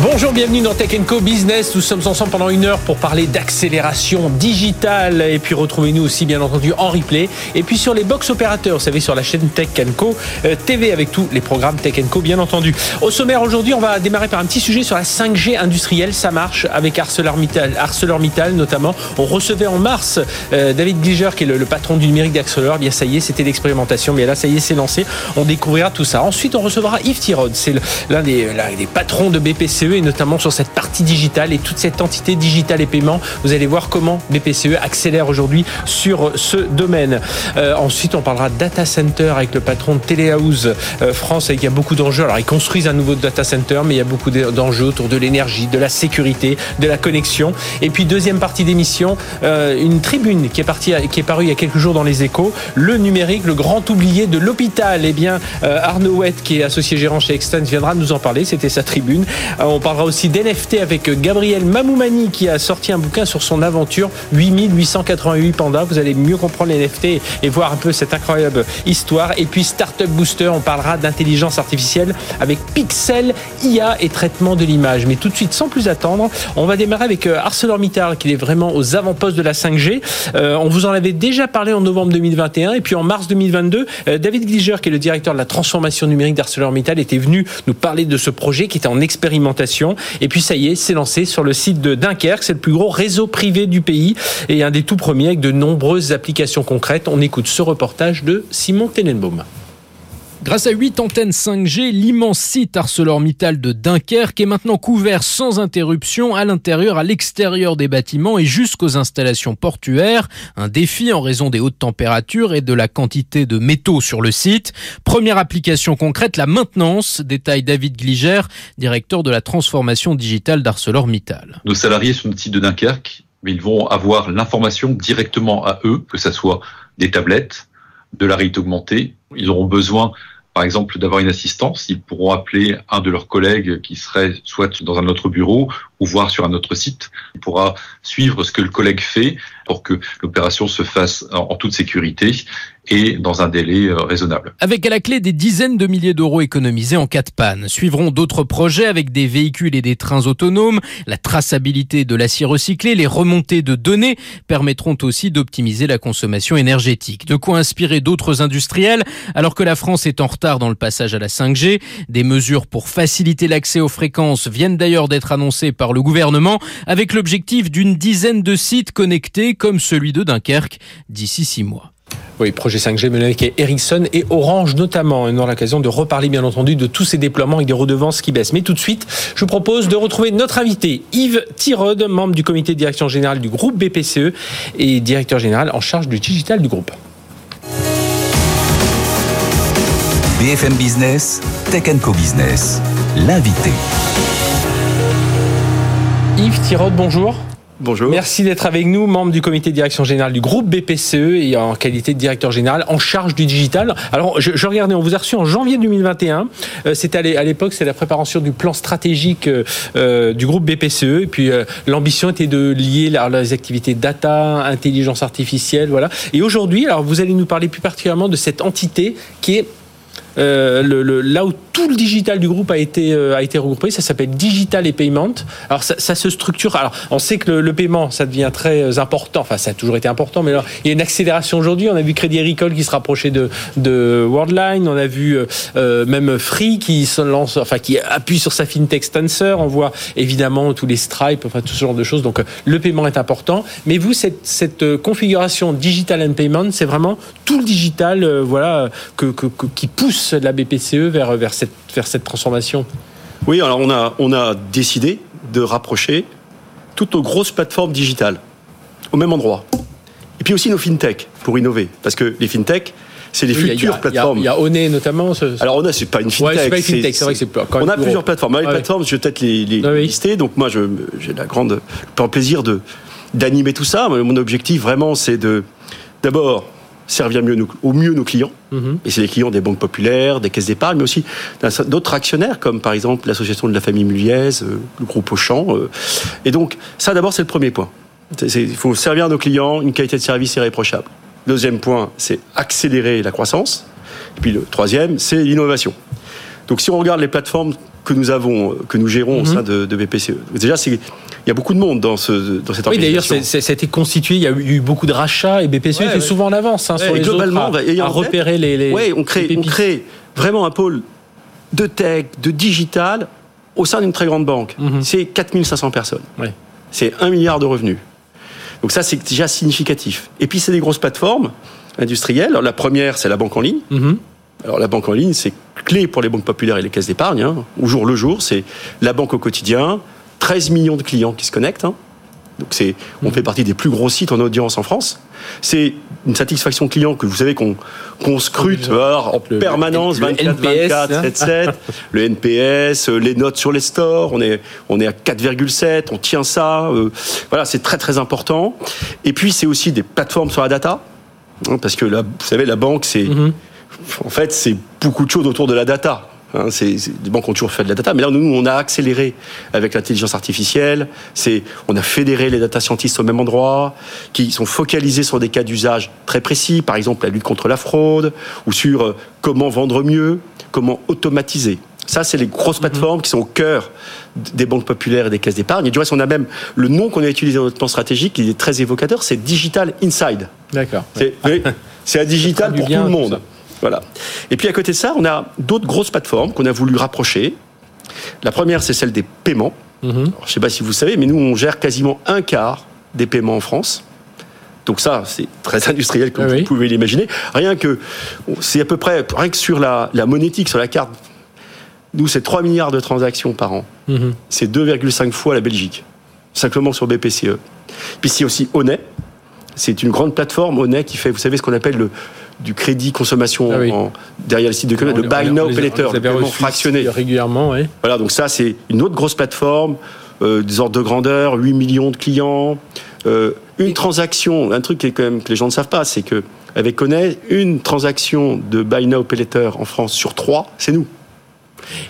Bonjour, bienvenue dans Tech Co Business. Nous sommes ensemble pendant une heure pour parler d'accélération digitale et puis retrouvez-nous aussi bien entendu en replay et puis sur les box opérateurs, vous savez sur la chaîne Tech Co euh, TV avec tous les programmes Tech Co bien entendu. Au sommaire aujourd'hui, on va démarrer par un petit sujet sur la 5G industrielle. Ça marche avec ArcelorMittal, ArcelorMittal notamment. On recevait en mars euh, David Gliger qui est le, patron du numérique d'Arcelor. Eh bien ça y est, c'était l'expérimentation, mais là ça y est, c'est lancé. On découvrira tout ça. Ensuite, on recevra Yves Tirod, c'est l'un des, des patrons de BPCE et notamment sur cette partie digitale et toute cette entité digitale et paiement. Vous allez voir comment BPCE accélère aujourd'hui sur ce domaine. Euh, ensuite, on parlera data center avec le patron de Telehouse euh, France. Il y a beaucoup d'enjeux. Alors, ils construisent un nouveau data center, mais il y a beaucoup d'enjeux autour de l'énergie, de la sécurité, de la connexion. Et puis, deuxième partie d'émission, euh, une tribune qui est, partie, qui est parue il y a quelques jours dans les échos. Le numérique, le grand oublié de l'hôpital. Eh bien, Arnaud Wett, qui est associé gérant chez Extens, viendra nous en parler. C'était sa tribune. Parlera aussi d'NFT avec Gabriel Mamoumani qui a sorti un bouquin sur son aventure 8888 pandas. Vous allez mieux comprendre les NFT et voir un peu cette incroyable histoire. Et puis Startup Booster, on parlera d'intelligence artificielle avec Pixel, IA et traitement de l'image. Mais tout de suite, sans plus attendre, on va démarrer avec euh, ArcelorMittal qui est vraiment aux avant-postes de la 5G. Euh, on vous en avait déjà parlé en novembre 2021 et puis en mars 2022, euh, David Gliger qui est le directeur de la transformation numérique d'ArcelorMittal était venu nous parler de ce projet qui était en expérimentation. Et puis ça y est, c'est lancé sur le site de Dunkerque. C'est le plus gros réseau privé du pays et un des tout premiers avec de nombreuses applications concrètes. On écoute ce reportage de Simon Tenenbaum. Grâce à 8 antennes 5G, l'immense site ArcelorMittal de Dunkerque est maintenant couvert sans interruption à l'intérieur, à l'extérieur des bâtiments et jusqu'aux installations portuaires. Un défi en raison des hautes températures et de la quantité de métaux sur le site. Première application concrète, la maintenance, détaille David Gliger, directeur de la transformation digitale d'ArcelorMittal. Nos salariés sont le site de Dunkerque, mais ils vont avoir l'information directement à eux, que ce soit des tablettes, de la réalité augmentée. Ils auront besoin par exemple, d'avoir une assistance, ils pourront appeler un de leurs collègues qui serait soit dans un autre bureau ou voir sur un autre site. Il pourra suivre ce que le collègue fait pour que l'opération se fasse en toute sécurité et dans un délai euh, raisonnable. Avec à la clé des dizaines de milliers d'euros économisés en cas de panne. Suivront d'autres projets avec des véhicules et des trains autonomes, la traçabilité de l'acier recyclé, les remontées de données permettront aussi d'optimiser la consommation énergétique. De quoi inspirer d'autres industriels alors que la France est en retard dans le passage à la 5G. Des mesures pour faciliter l'accès aux fréquences viennent d'ailleurs d'être annoncées par le gouvernement avec l'objectif d'une dizaine de sites connectés comme celui de Dunkerque d'ici six mois. Oui, projet 5G mené avec Ericsson et Orange notamment. Et nous aurons l'occasion de reparler bien entendu de tous ces déploiements et des redevances qui baissent. Mais tout de suite, je vous propose de retrouver notre invité Yves Tirode, membre du comité de direction générale du groupe BPCE et directeur général en charge du digital du groupe. BFM Business, Tech Co Business, l'invité. Yves Tirode, bonjour. Bonjour. Merci d'être avec nous, membre du comité de direction générale du groupe BPCE et en qualité de directeur général en charge du digital. Alors, je, regardais, on vous a reçu en janvier 2021. Euh, c'était à l'époque, c'est la préparation du plan stratégique euh, euh, du groupe BPCE. Et puis, l'ambition était de lier les activités data, intelligence artificielle, voilà. Et aujourd'hui, alors, vous allez nous parler plus particulièrement de cette entité qui est euh, là où tout le digital du groupe a été, euh, a été regroupé, ça s'appelle Digital et Payment. Alors ça, se structure. Alors on sait que le, paiement, ça devient très euh, important. Enfin, ça a toujours été important, mais il y a une accélération aujourd'hui. On a vu Crédit Agricole qui se rapprochait de, Worldline. On a vu même Free qui appuie sur sa fintech Stancer. On voit évidemment tous les Stripe, tout ce genre de choses. Donc le paiement est important. Mais vous, cette, configuration Digital and Payment, c'est vraiment tout le digital, voilà, qui pousse de la BPCE vers, vers, cette, vers cette transformation? Oui, alors on a, on a décidé de rapprocher toutes nos grosses plateformes digitales au même endroit. Et puis aussi nos fintech pour innover. Parce que les fintech, c'est les futures plateformes. Il y a, One notamment. Alors One, c'est pas une fintech. Ouais, c'est c'est vrai que c'est On a plusieurs plateformes. les plateformes, je vais peut-être les, lister. Donc moi, j'ai la grande, le plaisir de d'animer tout ça. Mon objectif vraiment, c'est de d'abord servir mieux au mieux nos clients. Mhm. Et c'est les clients des banques populaires, des caisses d'épargne, mais aussi d'autres actionnaires, comme par exemple l'association de la famille Muliez, euh, le groupe Auchan. Euh. Et donc, ça d'abord, c'est le premier point. Il faut servir nos clients, une qualité de service irréprochable. Deuxième point, c'est accélérer la croissance. Et puis le troisième, c'est l'innovation. Donc si on regarde les plateformes que nous avons, que nous gérons au mhm. sein de, de BPCE, déjà c'est il y a beaucoup de monde dans, ce, dans cette oui, organisation. Oui, d'ailleurs, été constitué, il y a eu beaucoup de rachats et BPCE était souvent en avance hein, sur les globalement, autres à, repérer les, les, Oui, on crée, on crée vraiment un pôle de tech, de digital au sein d'une très grande banque. Mhm. C'est 4500 personnes. C'est 1 milliard de revenus. Donc ça, c'est déjà significatif. Et puis, c'est des grosses plateformes industrielles. la première, c'est la banque en ligne. Mhm. Alors, la banque en ligne, c'est clé pour les banques populaires et les caisses d'épargne. Hein. Au jour le jour, c'est la banque au quotidien, 13 millions de clients qui se connectent. Hein. Donc c'est, on fait partie des plus gros sites en audience en France. C'est une satisfaction client que vous savez qu'on scrute en permanence, 24, 24, 7, 7. Le NPS, euh, les notes sur les stores, on est, on est à 4,7, on tient ça. Euh, voilà, c'est très très important. Et puis c'est aussi des plateformes sur la data, hein, parce que là, vous savez, la banque, c'est, mm-hmm. En fait, c'est beaucoup de choses autour de la data. Hein, c'est, les banques ont toujours fait de la data, mais là, nous, on a accéléré avec l'intelligence artificielle. C'est, on a fédéré les data scientists au même endroit, qui sont focalisés sur des cas d'usage très précis, par exemple la lutte contre la fraude, ou sur euh, comment vendre mieux, comment automatiser. Ça, c'est les grosses mhm. plateformes qui sont au cœur des banques populaires et des caisses d'épargne. Et du reste, on a même le nom qu'on a utilisé dans notre plan stratégique, qui est très évocateur, c'est Digital Inside. D'accord. C'est, c'est un digital pour tout le monde. Voilà. Et puis à côté de ça, on a d'autres grosses plateformes qu'on a voulu rapprocher. La première, c'est celle des paiements. Mhm. je ne sais pas si vous savez, mais nous, on gère quasiment un quart des paiements en France. Donc ça, c'est très industriel comme vous pouvez l'imaginer. Rien que, c'est à peu près, rien que sur la, monétique, sur la carte, nous, c'est 3 milliards de transactions par an. Mhm. C'est 2,5 fois la Belgique, simplement sur BPCE. Puis c'est aussi Honnête. C'est une grande plateforme, Honnête, qui fait, vous savez, ce qu'on appelle le, du crédit consommation ah derrière le site de commerce, le buy now pay later, le fractionné. Régulièrement, oui. Voilà, donc ça, c'est une autre grosse plateforme, euh, des ordres de grandeur, 8 millions de clients. Euh, une transaction, un truc quand même que les gens ne savent pas, c'est que avec Connaît, une transaction de buy now pay later en France sur trois, c'est nous.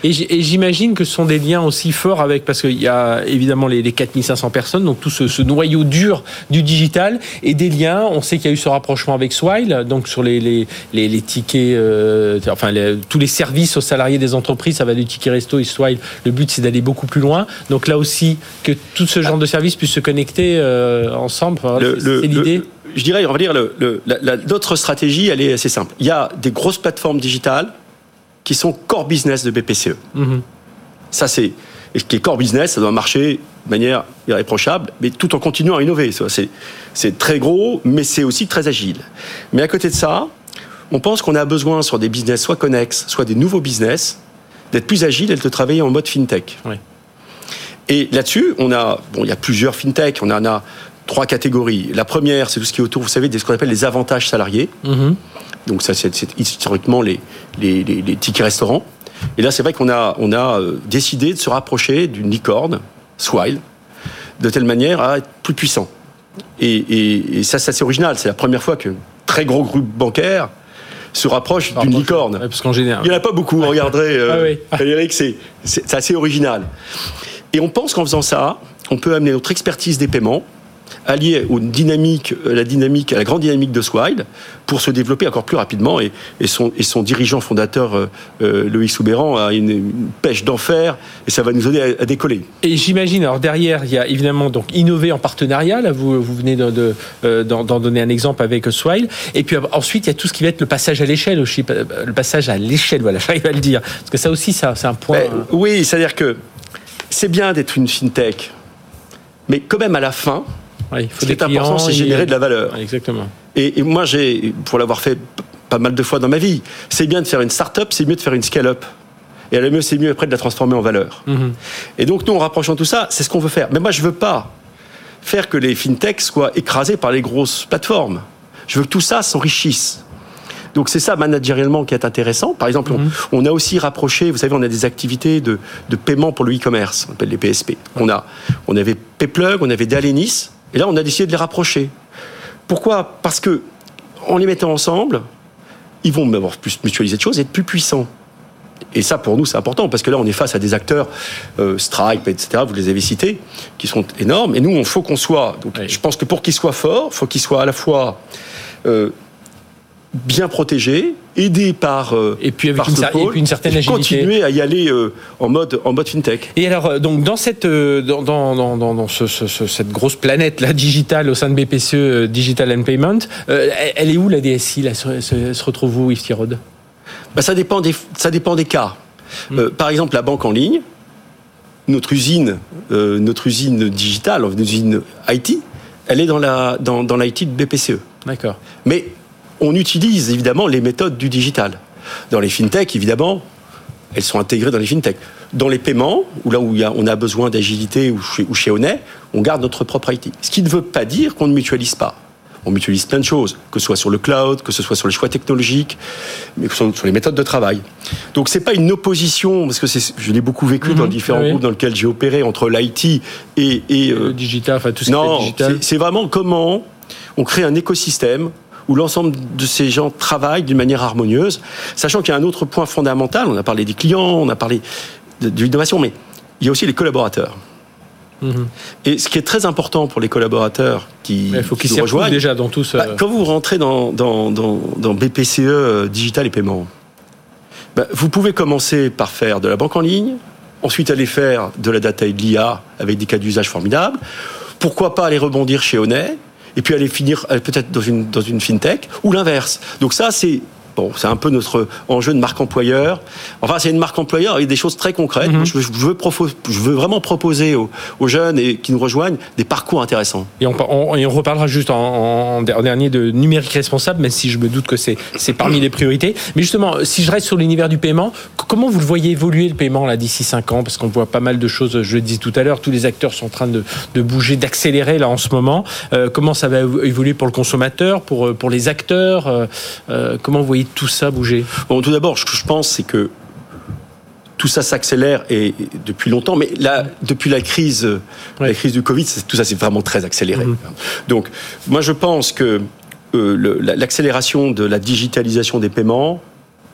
Et j'imagine que ce sont des liens aussi forts avec, parce qu'il y a évidemment les, 4500 personnes, donc tout ce, noyau dur du digital, et des liens, on sait qu'il y a eu ce rapprochement avec Swile, donc sur les, les, les, tickets, euh, enfin tous les services aux salariés des entreprises, ça va du ticket resto et Swile, le but c'est d'aller beaucoup plus loin. Donc là aussi, que tout ce genre de services puisse se connecter euh, ensemble, c'est l'idée je dirais, on va dire, notre stratégie, elle est assez simple. Il y a des grosses plateformes digitales qui sont core business de BPCE. Mhm. Ça, c'est. Et ce qui est core business, ça doit marcher de manière irréprochable, mais tout en continuant à innover. C'est très gros, mais c'est aussi très agile. Mais à côté de ça, on pense qu'on a besoin sur des business soit connexes, soit des nouveaux business, d'être plus agile et de travailler en mode fintech. Et là-dessus, on a, bon, il y a plusieurs fintech. On en a trois catégories. La première, c'est tout ce qui est autour, vous savez, de ce qu'on appelle les avantages salariés. Mhm. Donc ça, c'est historiquement les, les, tickets restaurants. Et là, c'est vrai qu'on a, on a euh, décidé de se rapprocher d'une licorne, Swile, de telle manière à être plus puissant. Et, ça, c'est assez original. C'est la première fois qu'un très gros groupe bancaire se rapproche d'une licorne. parce qu'en général. Il n'y en a pas beaucoup, regardez, euh, ah Frédéric, c'est assez original. Et on pense qu'en faisant ça, on peut amener notre expertise des paiements, allié aux dynamiques, euh, la dynamique, à la grande dynamique de Swile, pour se développer encore plus rapidement. Et, et, son, et son, dirigeant fondateur, euh, euh, Loïc Soubéran, a une, pêche d'enfer, et ça va nous aider à, décoller. Et j'imagine, alors derrière, il y a évidemment donc innover en partenariat. Là, vous, vous venez d'en de, d'en donner un exemple avec Swile. Et puis ensuite, il y a tout ce qui va être le passage à l'échelle aussi, le passage à l'échelle. Voilà, j'arrive à le dire, parce que ça aussi, ça, c'est un point. Ben, oui, c'est-à-dire que c'est bien d'être une fintech, mais quand même à la fin, il faut Ce qui est important, c'est générer de la valeur. exactement. Et, moi, j'ai, pour l'avoir fait pas mal de fois dans ma vie, c'est bien de faire une start-up, c'est mieux de faire une scale-up. Et à la mieux, c'est mieux après de la transformer en valeur. Mhm. Et donc, nous, en rapprochant tout ça, c'est ce qu'on veut faire. Mais moi, je veux pas faire que les fintechs soient écrasés par les grosses plateformes. Je veux que tout ça s'enrichisse. Donc c'est ça managériellement qui est intéressant. Par exemple, on, mhm. a aussi rapproché, vous savez, on a des activités de, paiement pour le e-commerce, on appelle les PSP. On, a, on avait Payplug, on avait Dalenis, et là, on a décidé de les rapprocher. Pourquoi? Parce que en les mettant ensemble, ils vont avoir plus mutualiser de choses et être plus puissants. Et ça, pour nous, c'est important parce que là, on est face à des acteurs, euh, Stripe, etc. Vous les avez cités, qui sont énormes. Et nous, il faut qu'on soit. Donc, je pense que pour qu'ils soient forts, il faut qu'ils soient à la fois euh, bien protégé, aidé par euh, et puis avec une, et puis une, certaine agilité, continuer à y aller euh, en mode en mode fintech. Et alors euh, donc dans cette dans, dans, dans, dans ce, ce, cette grosse planète là digitale au sein de BPCE Digital and Payment, elle est où la DSI là, se, se, retrouve où Yves Tirode? Bah, ça dépend des ça dépend des cas. Hmm. par exemple la banque en ligne, notre usine notre usine digitale, notre usine IT, elle est dans la dans, dans l'IT de BPCE. D'accord. Mais on utilise évidemment les méthodes du digital. Dans les fintechs, évidemment, elles sont intégrées dans les fintechs. Dans les paiements, où là où on a besoin d'agilité ou chez, ou chez on garde notre propre IT. Ce qui ne veut pas dire qu'on ne mutualise pas. On mutualise plein de choses, que ce soit sur le cloud, que ce soit sur les choix technologiques, mais que ce soit sur les méthodes de travail. Donc c'est pas une opposition, parce que je l'ai beaucoup vécu dans mhm. différents groupes dans lesquels j'ai opéré entre l'IT et, et euh, digital, enfin tout ce non, digital. C'est vraiment comment on crée un écosystème où l'ensemble de ces gens travaillent d'une manière harmonieuse, sachant qu'il y a un autre point fondamental, on a parlé des clients, on a parlé de, l'innovation, mais il y a aussi les collaborateurs. Mhm. Et ce qui est très important pour les collaborateurs qui, il faut qu'ils s'y rejoignent déjà dans tout ça. Bah, quand vous rentrez dans, dans, dans, BPCE euh, digital et paiement, bah, vous pouvez commencer par faire de la banque en ligne, ensuite aller faire de la data et de l'IA avec des cas d'usage formidables. Pourquoi pas aller rebondir chez Onet et puis aller finir euh, peut-être dans une, dans une fintech, ou l'inverse. Donc ça, c'est Bon, c'est un peu notre enjeu de marque employeur. Enfin, c'est une marque employeur avec des choses très concrètes. Mhm. je, veux je, veux vraiment proposer aux, jeunes et qui nous rejoignent des parcours intéressants. Et on, on, reparlera juste en, dernier de numérique responsable, même si je me doute que c'est parmi les priorités. Mais justement, si je reste sur l'univers du paiement, comment vous le voyez évoluer le paiement là d'ici 5 ans? Parce qu'on voit pas mal de choses, je le disais tout à l'heure, tous les acteurs sont en train de, bouger, d'accélérer là en ce moment. Euh, comment ça va évoluer pour le consommateur, pour, pour les acteurs? Euh, euh, Comment vous voyez tout ça bouger Bon, tout d'abord, ce que je pense, c'est que tout ça s'accélère et, depuis longtemps, mais là, depuis la crise, la crise du Covid, tout ça s'est vraiment très accéléré. Mhm. Donc, moi, je pense que euh, l'accélération de la digitalisation des paiements,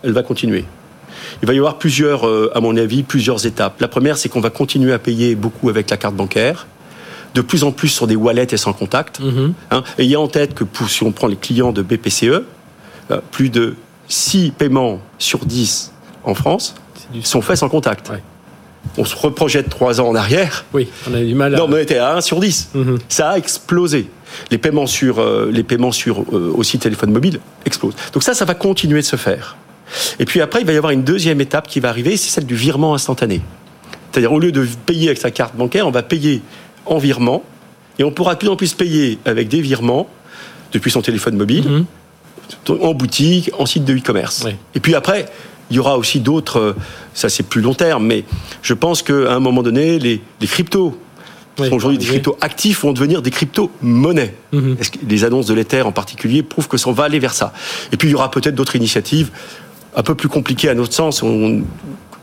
elle va continuer. Il va y avoir plusieurs, euh, à mon avis, plusieurs étapes. La première, c'est qu'on va continuer à payer beaucoup avec la carte bancaire de plus en plus sur des wallets et sans contact. Mhm. Hein. ayez en tête que si on prend les clients de BPCE, euh, plus de 6 paiements sur 10 en France sont faits sans contact. On se reprojette 3 ans en arrière. Oui, on a du mal à... Non, on était à 1 sur 10. Mhm. Ça a explosé. Les paiements sur, euh, les paiements sur euh, aussi téléphone mobile explosent. Donc ça, ça va continuer de se faire. Et puis après, il va y avoir une deuxième étape qui va arriver, c'est celle du virement instantané. C'est-à-dire, au lieu de payer avec sa carte bancaire, on va payer en virement. Et on pourra de plus en plus payer avec des virements depuis son téléphone mobile. Mhm en boutique, en site de e-commerce. Et puis après, il y aura aussi d'autres, euh, ça c'est plus long terme, mais je pense qu'à un moment donné, les, cryptos, sont aujourd'hui des cryptos actifs vont devenir des cryptos monnaies. Mhm. Les annonces de l'Ether en particulier prouvent que ça va aller vers ça? Et puis il y aura peut-être d'autres initiatives un peu plus compliquées à notre sens,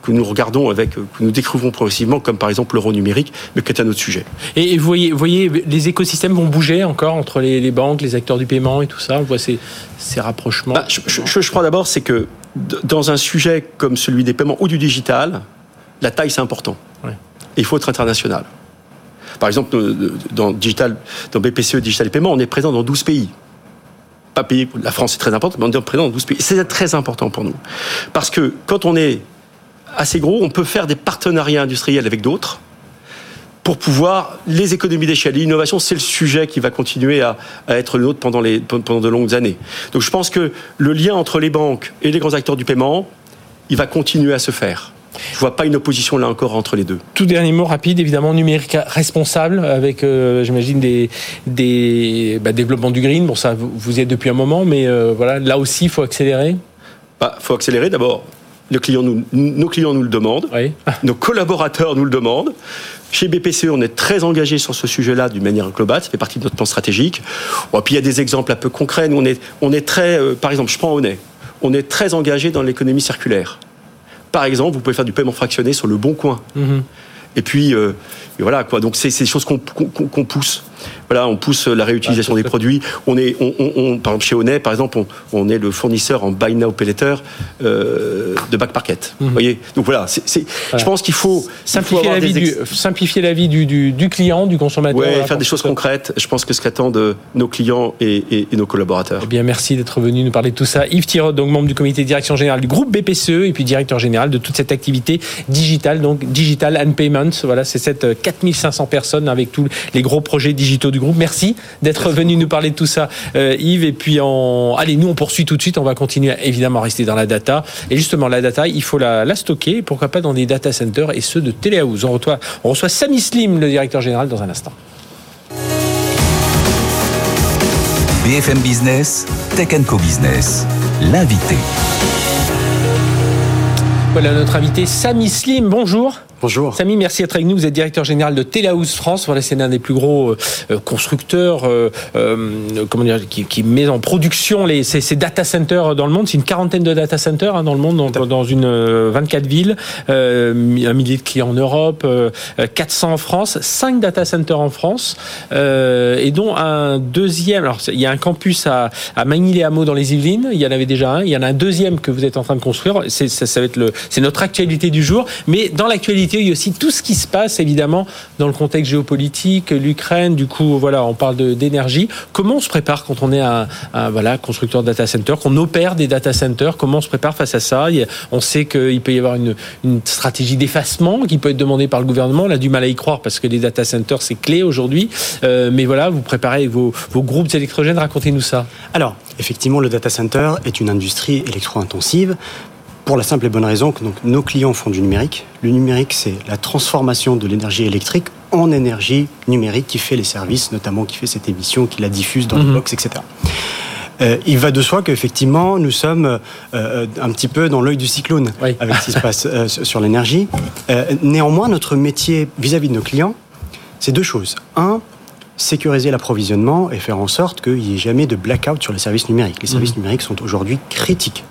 que nous regardons avec, que nous découvrons progressivement, comme par exemple l'euro numérique, mais qui est un autre sujet. Et vous voyez, voyez, les écosystèmes vont bouger encore entre les, banques, les acteurs du paiement et tout ça? On voit ces, ces rapprochements? Bah, je, crois d'abord, c'est que dans un sujet comme celui des paiements ou du digital, la taille, c'est important. Et il faut être international. Par exemple, dans, digital, dans BPCE Digital et Paiement, on est présent dans 12 pays pas pays, la France est très importante, mais on est présent dans 12 pays. C'est très important pour nous. Parce que quand on est assez gros, on peut faire des partenariats industriels avec d'autres pour pouvoir les économies d'échelle. L'innovation, c'est le sujet qui va continuer à, être le nôtre pendant, les, pendant de longues années. Donc je pense que le lien entre les banques et les grands acteurs du paiement, il va continuer à se faire. Je vois pas une opposition là encore entre les deux. Tout dernier mot rapide, évidemment numérique responsable avec, euh, j'imagine des des bah, développements du green. Bon ça, vous, y êtes depuis un moment, mais euh, voilà, là aussi, il faut accélérer. Bah, faut accélérer d'abord nos clients nous, nos clients nous le demandent, nos collaborateurs nous le demandent. Chez BPCE, on est très engagé sur ce sujet-là d'une manière globale, ça fait partie de notre plan stratégique. Bon, puis il y a des exemples un peu concrets. Nous, on est, on est très, euh, par exemple, je prends Honnête, on est très engagé dans l'économie circulaire. Par exemple, vous pouvez faire du paiement fractionné sur le bon coin. Mm-hmm. Et puis, euh, voilà quoi. Donc, c'est des choses qu'on pousse. Voilà, on pousse la réutilisation des produits. On est, on, par exemple, chez Onet, par exemple, on, est le fournisseur en buy now pay later euh, de back market. Mhm. Vous voyez? Donc voilà, c'est, je pense qu'il faut simplifier, la, vie du, simplifier la vie du, client, du consommateur. Ouais, faire des choses concrètes. Je pense que ce qu'attendent nos clients et, nos collaborateurs. Eh bien, merci d'être venu nous parler de tout ça. Yves Tirot, donc membre du comité de direction générale du groupe BPCE et puis directeur général de toute cette activité digitale, donc Digital and Payments. Voilà, c'est cette 4500 euh, personnes avec tous les gros projets digitaux du groupe. Merci d'être venu nous parler de tout ça, euh, Yves. Et puis, en... allez, nous, on poursuit tout de suite. On va continuer évidemment à rester dans la data. Et justement, la data, il faut la, stocker, pourquoi pas dans des data centers et ceux de Telehouse. On reçoit, on reçoit Samy Slim, le directeur général, dans un instant. BFM Business, Tech Co Business, l'invité. Voilà notre invité Samy Slim. Bonjour. Bonjour. Samy, merci d'être avec nous. Vous êtes directeur général de Telehouse France. Voilà, c'est l'un des plus gros euh, constructeurs, euh, euh, comment dire, qui, met en production les, ces, data centers dans le monde. C'est une quarantaine de data centers hein, dans le monde, dans, dans une 24 villes, un millier de clients en Europe, 400 en France, 5 data centers en France, et dont un deuxième. Alors, il y a un campus à, à Magny-les-Hameaux dans les Yvelines. Il y en avait déjà un. Il y en a un deuxième que vous êtes en train de construire. C'est, ça, ça va être le, c'est notre actualité du jour. Mais dans l'actualité il y a aussi tout ce qui se passe évidemment dans le contexte géopolitique, l'Ukraine. Du coup, voilà, on parle d'énergie. Comment on se prépare quand on est un, voilà constructeur de data center, qu'on opère des data centers? Comment on se prépare face à ça? On sait qu'il peut y avoir une, stratégie d'effacement qui peut être demandée par le gouvernement. On a du mal à y croire parce que les data centers c'est clé aujourd'hui. Euh, mais voilà, vous préparez vos, vos groupes électrogènes. Racontez-nous ça. Alors, effectivement, le data center est une industrie électro-intensive pour la simple et bonne raison que donc, nos clients font du numérique. Le numérique, c'est la transformation de l'énergie électrique en énergie numérique qui fait les services, notamment qui fait cette émission, qui la diffuse dans les mhm. box, etc. Euh, il va de soi qu'effectivement, nous sommes euh, un petit peu dans l'œil du cyclone avec ce qui se passe euh, sur l'énergie. néanmoins, notre métier vis-à-vis de nos clients, c'est deux choses. Un, sécuriser l'approvisionnement et faire en sorte qu'il n'y ait jamais de blackout sur les services numériques. Les services mhm. numériques sont aujourd'hui critiques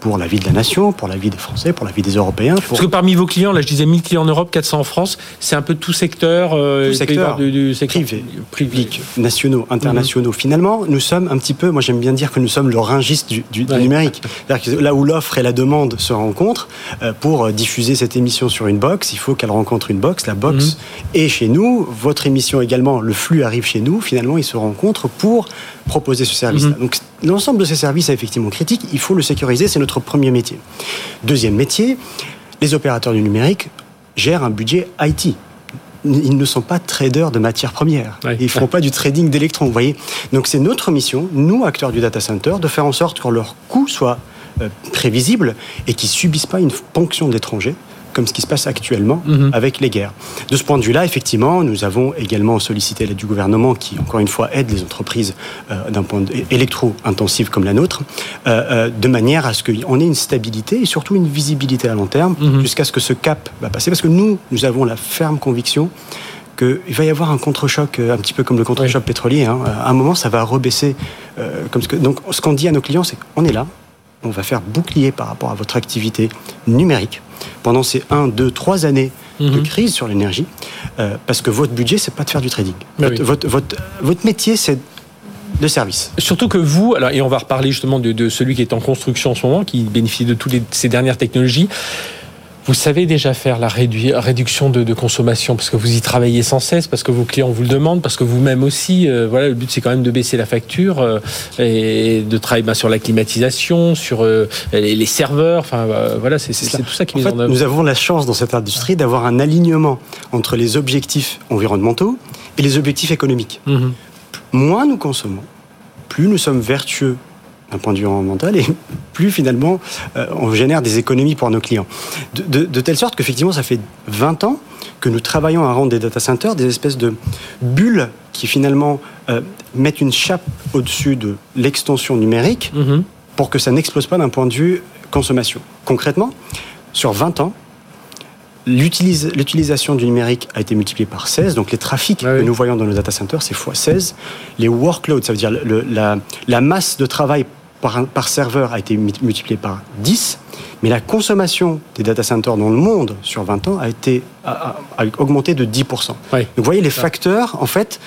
pour la vie de la nation, pour la vie des Français, pour la vie des Européens. Parce que parmi vos clients, là je disais 1000 clients en Europe, 400 en France, c'est un peu tout secteur, euh, tout secteur, du, secteur privé, public, nationaux, internationaux. Mhm. Finalement, nous sommes un petit peu, moi j'aime bien dire que nous sommes le ringiste du, du, numérique. là où l'offre et la demande se rencontrent, euh, pour diffuser cette émission sur une box, il faut qu'elle rencontre une box. La box mhm. est chez nous, votre émission également, le flux arrive chez nous. Finalement, ils se rencontrent pour proposer ce service-là. Mhm. Donc l'ensemble de ces services est effectivement critique, il faut le sécuriser, c'est notre premier métier. Deuxième métier, les opérateurs du numérique gèrent un budget IT ils ne sont pas traders de matières premières. Ils ne font pas du trading d'électrons, vous voyez. Donc c'est notre mission, nous, acteurs du data center, de faire en sorte que leur coût soit euh, prévisible et qu'ils subissent pas une ponction d'étrangers comme ce qui se passe actuellement mhm. avec les guerres. De ce point de vue-là, effectivement, nous avons également sollicité l'aide du gouvernement qui, encore une fois, aide les entreprises euh, d'un point de électro-intensif comme la nôtre, euh, euh, de manière à ce qu'on ait une stabilité et surtout une visibilité à long terme mhm. jusqu'à ce que ce cap va passer. Parce que nous, nous avons la ferme conviction qu'il va y avoir un contre-choc, un petit peu comme le contre-choc pétrolier. Hein. À un moment, ça va rebaisser. comme ce que... Donc, ce qu'on dit à nos clients, c'est qu'on est là, on va faire bouclier par rapport à votre activité numérique pendant ces 1, 2, 3 années de mhm. crise sur l'énergie, euh, parce que votre budget, c'est pas de faire du trading. Votre, votre, votre, métier, c'est de service. Surtout que vous, alors, et on va reparler justement de, de, celui qui est en construction en ce moment, qui bénéficie de toutes ces dernières technologies, vous savez déjà faire la réduction de, consommation parce que vous y travaillez sans cesse, parce que vos clients vous le demandent, parce que vous-même aussi. Euh, voilà, le but c'est quand même de baisser la facture euh, et de travailler bah, sur la climatisation, sur euh, les, serveurs. Enfin, voilà, c'est tout ça qui en, fait, Nous avons la chance dans cette industrie d'avoir un alignement entre les objectifs environnementaux et les objectifs économiques. Mhm. Moins nous consommons, plus nous sommes vertueux d'un point de vue environnemental et plus finalement euh, on génère des économies pour nos clients. De, telle sorte qu'effectivement ça fait 20 ans que nous travaillons à rendre des data centers des espèces de bulles qui finalement euh, mettent une chape au-dessus de l'extension numérique mm-hmm. pour que ça n'explose pas d'un point de vue consommation. Concrètement, sur 20 ans, L'utilisation du numérique a été multipliée par 16, donc les trafics ah que nous voyons dans nos data centers, c'est x 16. Les workloads, ça veut dire la, la, masse de travail par, serveur a été multiplié par 10, mais la consommation des data centers dans le monde sur 20 ans a été augmenté de 10%. Donc vous voyez, les facteurs, en fait,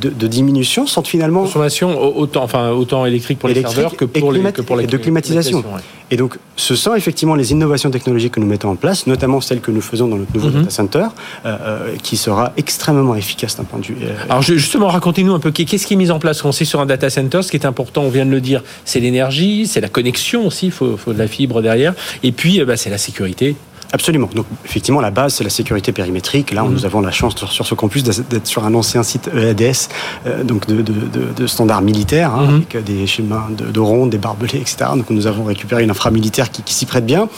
de, diminution sont finalement consommation autant enfin autant électrique pour les serveurs que pour, les, que pour la de climatisation. Et donc, ce sont effectivement les innovations technologiques que nous mettons en place, notamment celles que nous faisons dans notre nouveau mhm. data center, euh, euh, qui sera extrêmement efficace d'un point de vue. Euh, Alors, justement, racontez-nous un peu qu'est-ce qui est mis en place quand on sait sur un data center? Ce qui est important, on vient de le dire, c'est l'énergie, c'est la connexion aussi. Il faut, faut, de la fibre derrière, et puis bah, c'est la sécurité. Absolument. Donc, effectivement, la base, c'est la sécurité périmétrique. Là, mmh. nous avons la chance sur ce campus d'être sur un ancien site EADS, euh, donc de, de, de, standards militaires, hein, mmh. avec des schémas de, rondes, des barbelés, etc. Donc, nous avons récupéré une inframilitaire qui, qui s'y prête bien.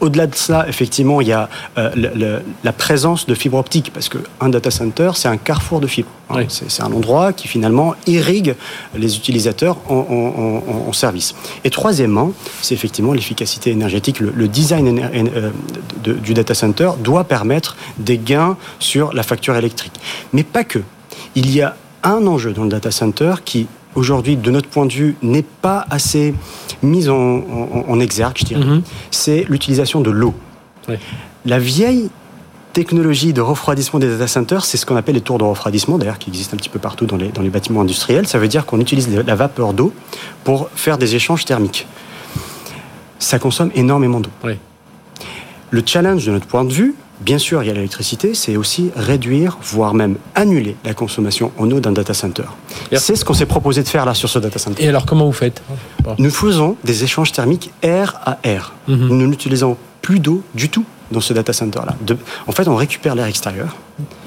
Au-delà de ça, effectivement, il y a euh, la présence de fibres optiques, parce qu'un data center, c'est un carrefour de fibres. Hein. C'est un endroit qui, finalement, irrigue les utilisateurs en, service. Et troisièmement, c'est effectivement l'efficacité énergétique. Le, design euh, du data center doit permettre des gains sur la facture électrique. Mais pas que. Il y a un enjeu dans le data center qui aujourd'hui, de notre point de vue, n'est pas assez mise en, exergue, je dirais. Mhm. C'est l'utilisation de l'eau. La vieille technologie de refroidissement des data centers, c'est ce qu'on appelle les tours de refroidissement, d'ailleurs, qui existent un petit peu partout dans les, dans les bâtiments industriels. Ça veut dire qu'on utilise la vapeur d'eau pour faire des échanges thermiques. Ça consomme énormément d'eau. Le challenge de notre point de vue, Bien sûr, il y a l'électricité, c'est aussi réduire, voire même annuler la consommation en eau d'un data center. C'est ce qu'on s'est proposé de faire là sur ce data center. Et alors, comment vous faites? Nous faisons des échanges thermiques air à air. Mhm. Nous n'utilisons plus d'eau du tout dans ce data center-là. En fait, on récupère l'air extérieur.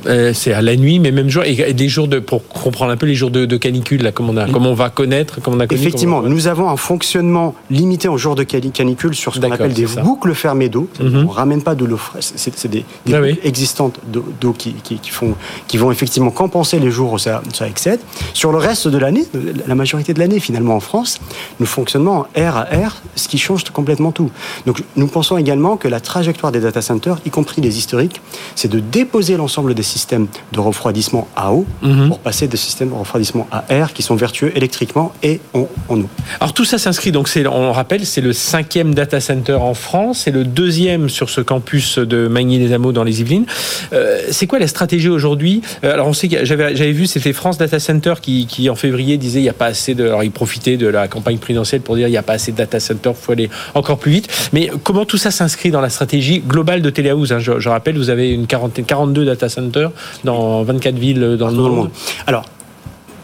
Euh, c'est à la nuit, mais même jour, et des jours de, pour comprendre un peu les jours de, canicule, là, comment on, a, comment on va connaître, comment on a connu, Effectivement, nous avons un fonctionnement limité en jours de canicule sur ce qu'on appelle des boucles fermées d'eau. Mhm. On ne ramène pas de l'eau fraîche, c'est des, des ah boucles existantes d'eau qui, qui, font, qui vont effectivement compenser les jours où ça, ça excède. Sur le reste de l'année, la majorité de l'année finalement en France, nous fonctionnons air à air, ce qui change complètement tout. Donc nous pensons également que la trajectoire des data centers, y compris les historiques, c'est de déposer l'ensemble des systèmes de refroidissement à eau mhm. pour passer des systèmes de refroidissement à air qui sont vertueux électriquement et en, eau. Alors tout ça s'inscrit, donc on rappelle, c'est le cinquième data center en France, c'est le deuxième sur ce campus de Magny-les-Amours dans les Yvelines. Euh, c'est quoi la stratégie aujourd'hui? Euh, Alors on sait que j'avais vu, c'était France Data Center qui, qui, en février disait il n'y a pas assez de... Alors ils profitaient de la campagne présidentielle pour dire il n'y a pas assez de data center, il faut aller encore plus vite. Mais comment tout ça s'inscrit dans la stratégie globale de Téléhouse hein? Je, je, rappelle, vous avez une quarantaine, 42 data centers dans 24 villes dans, le, monde. Alors,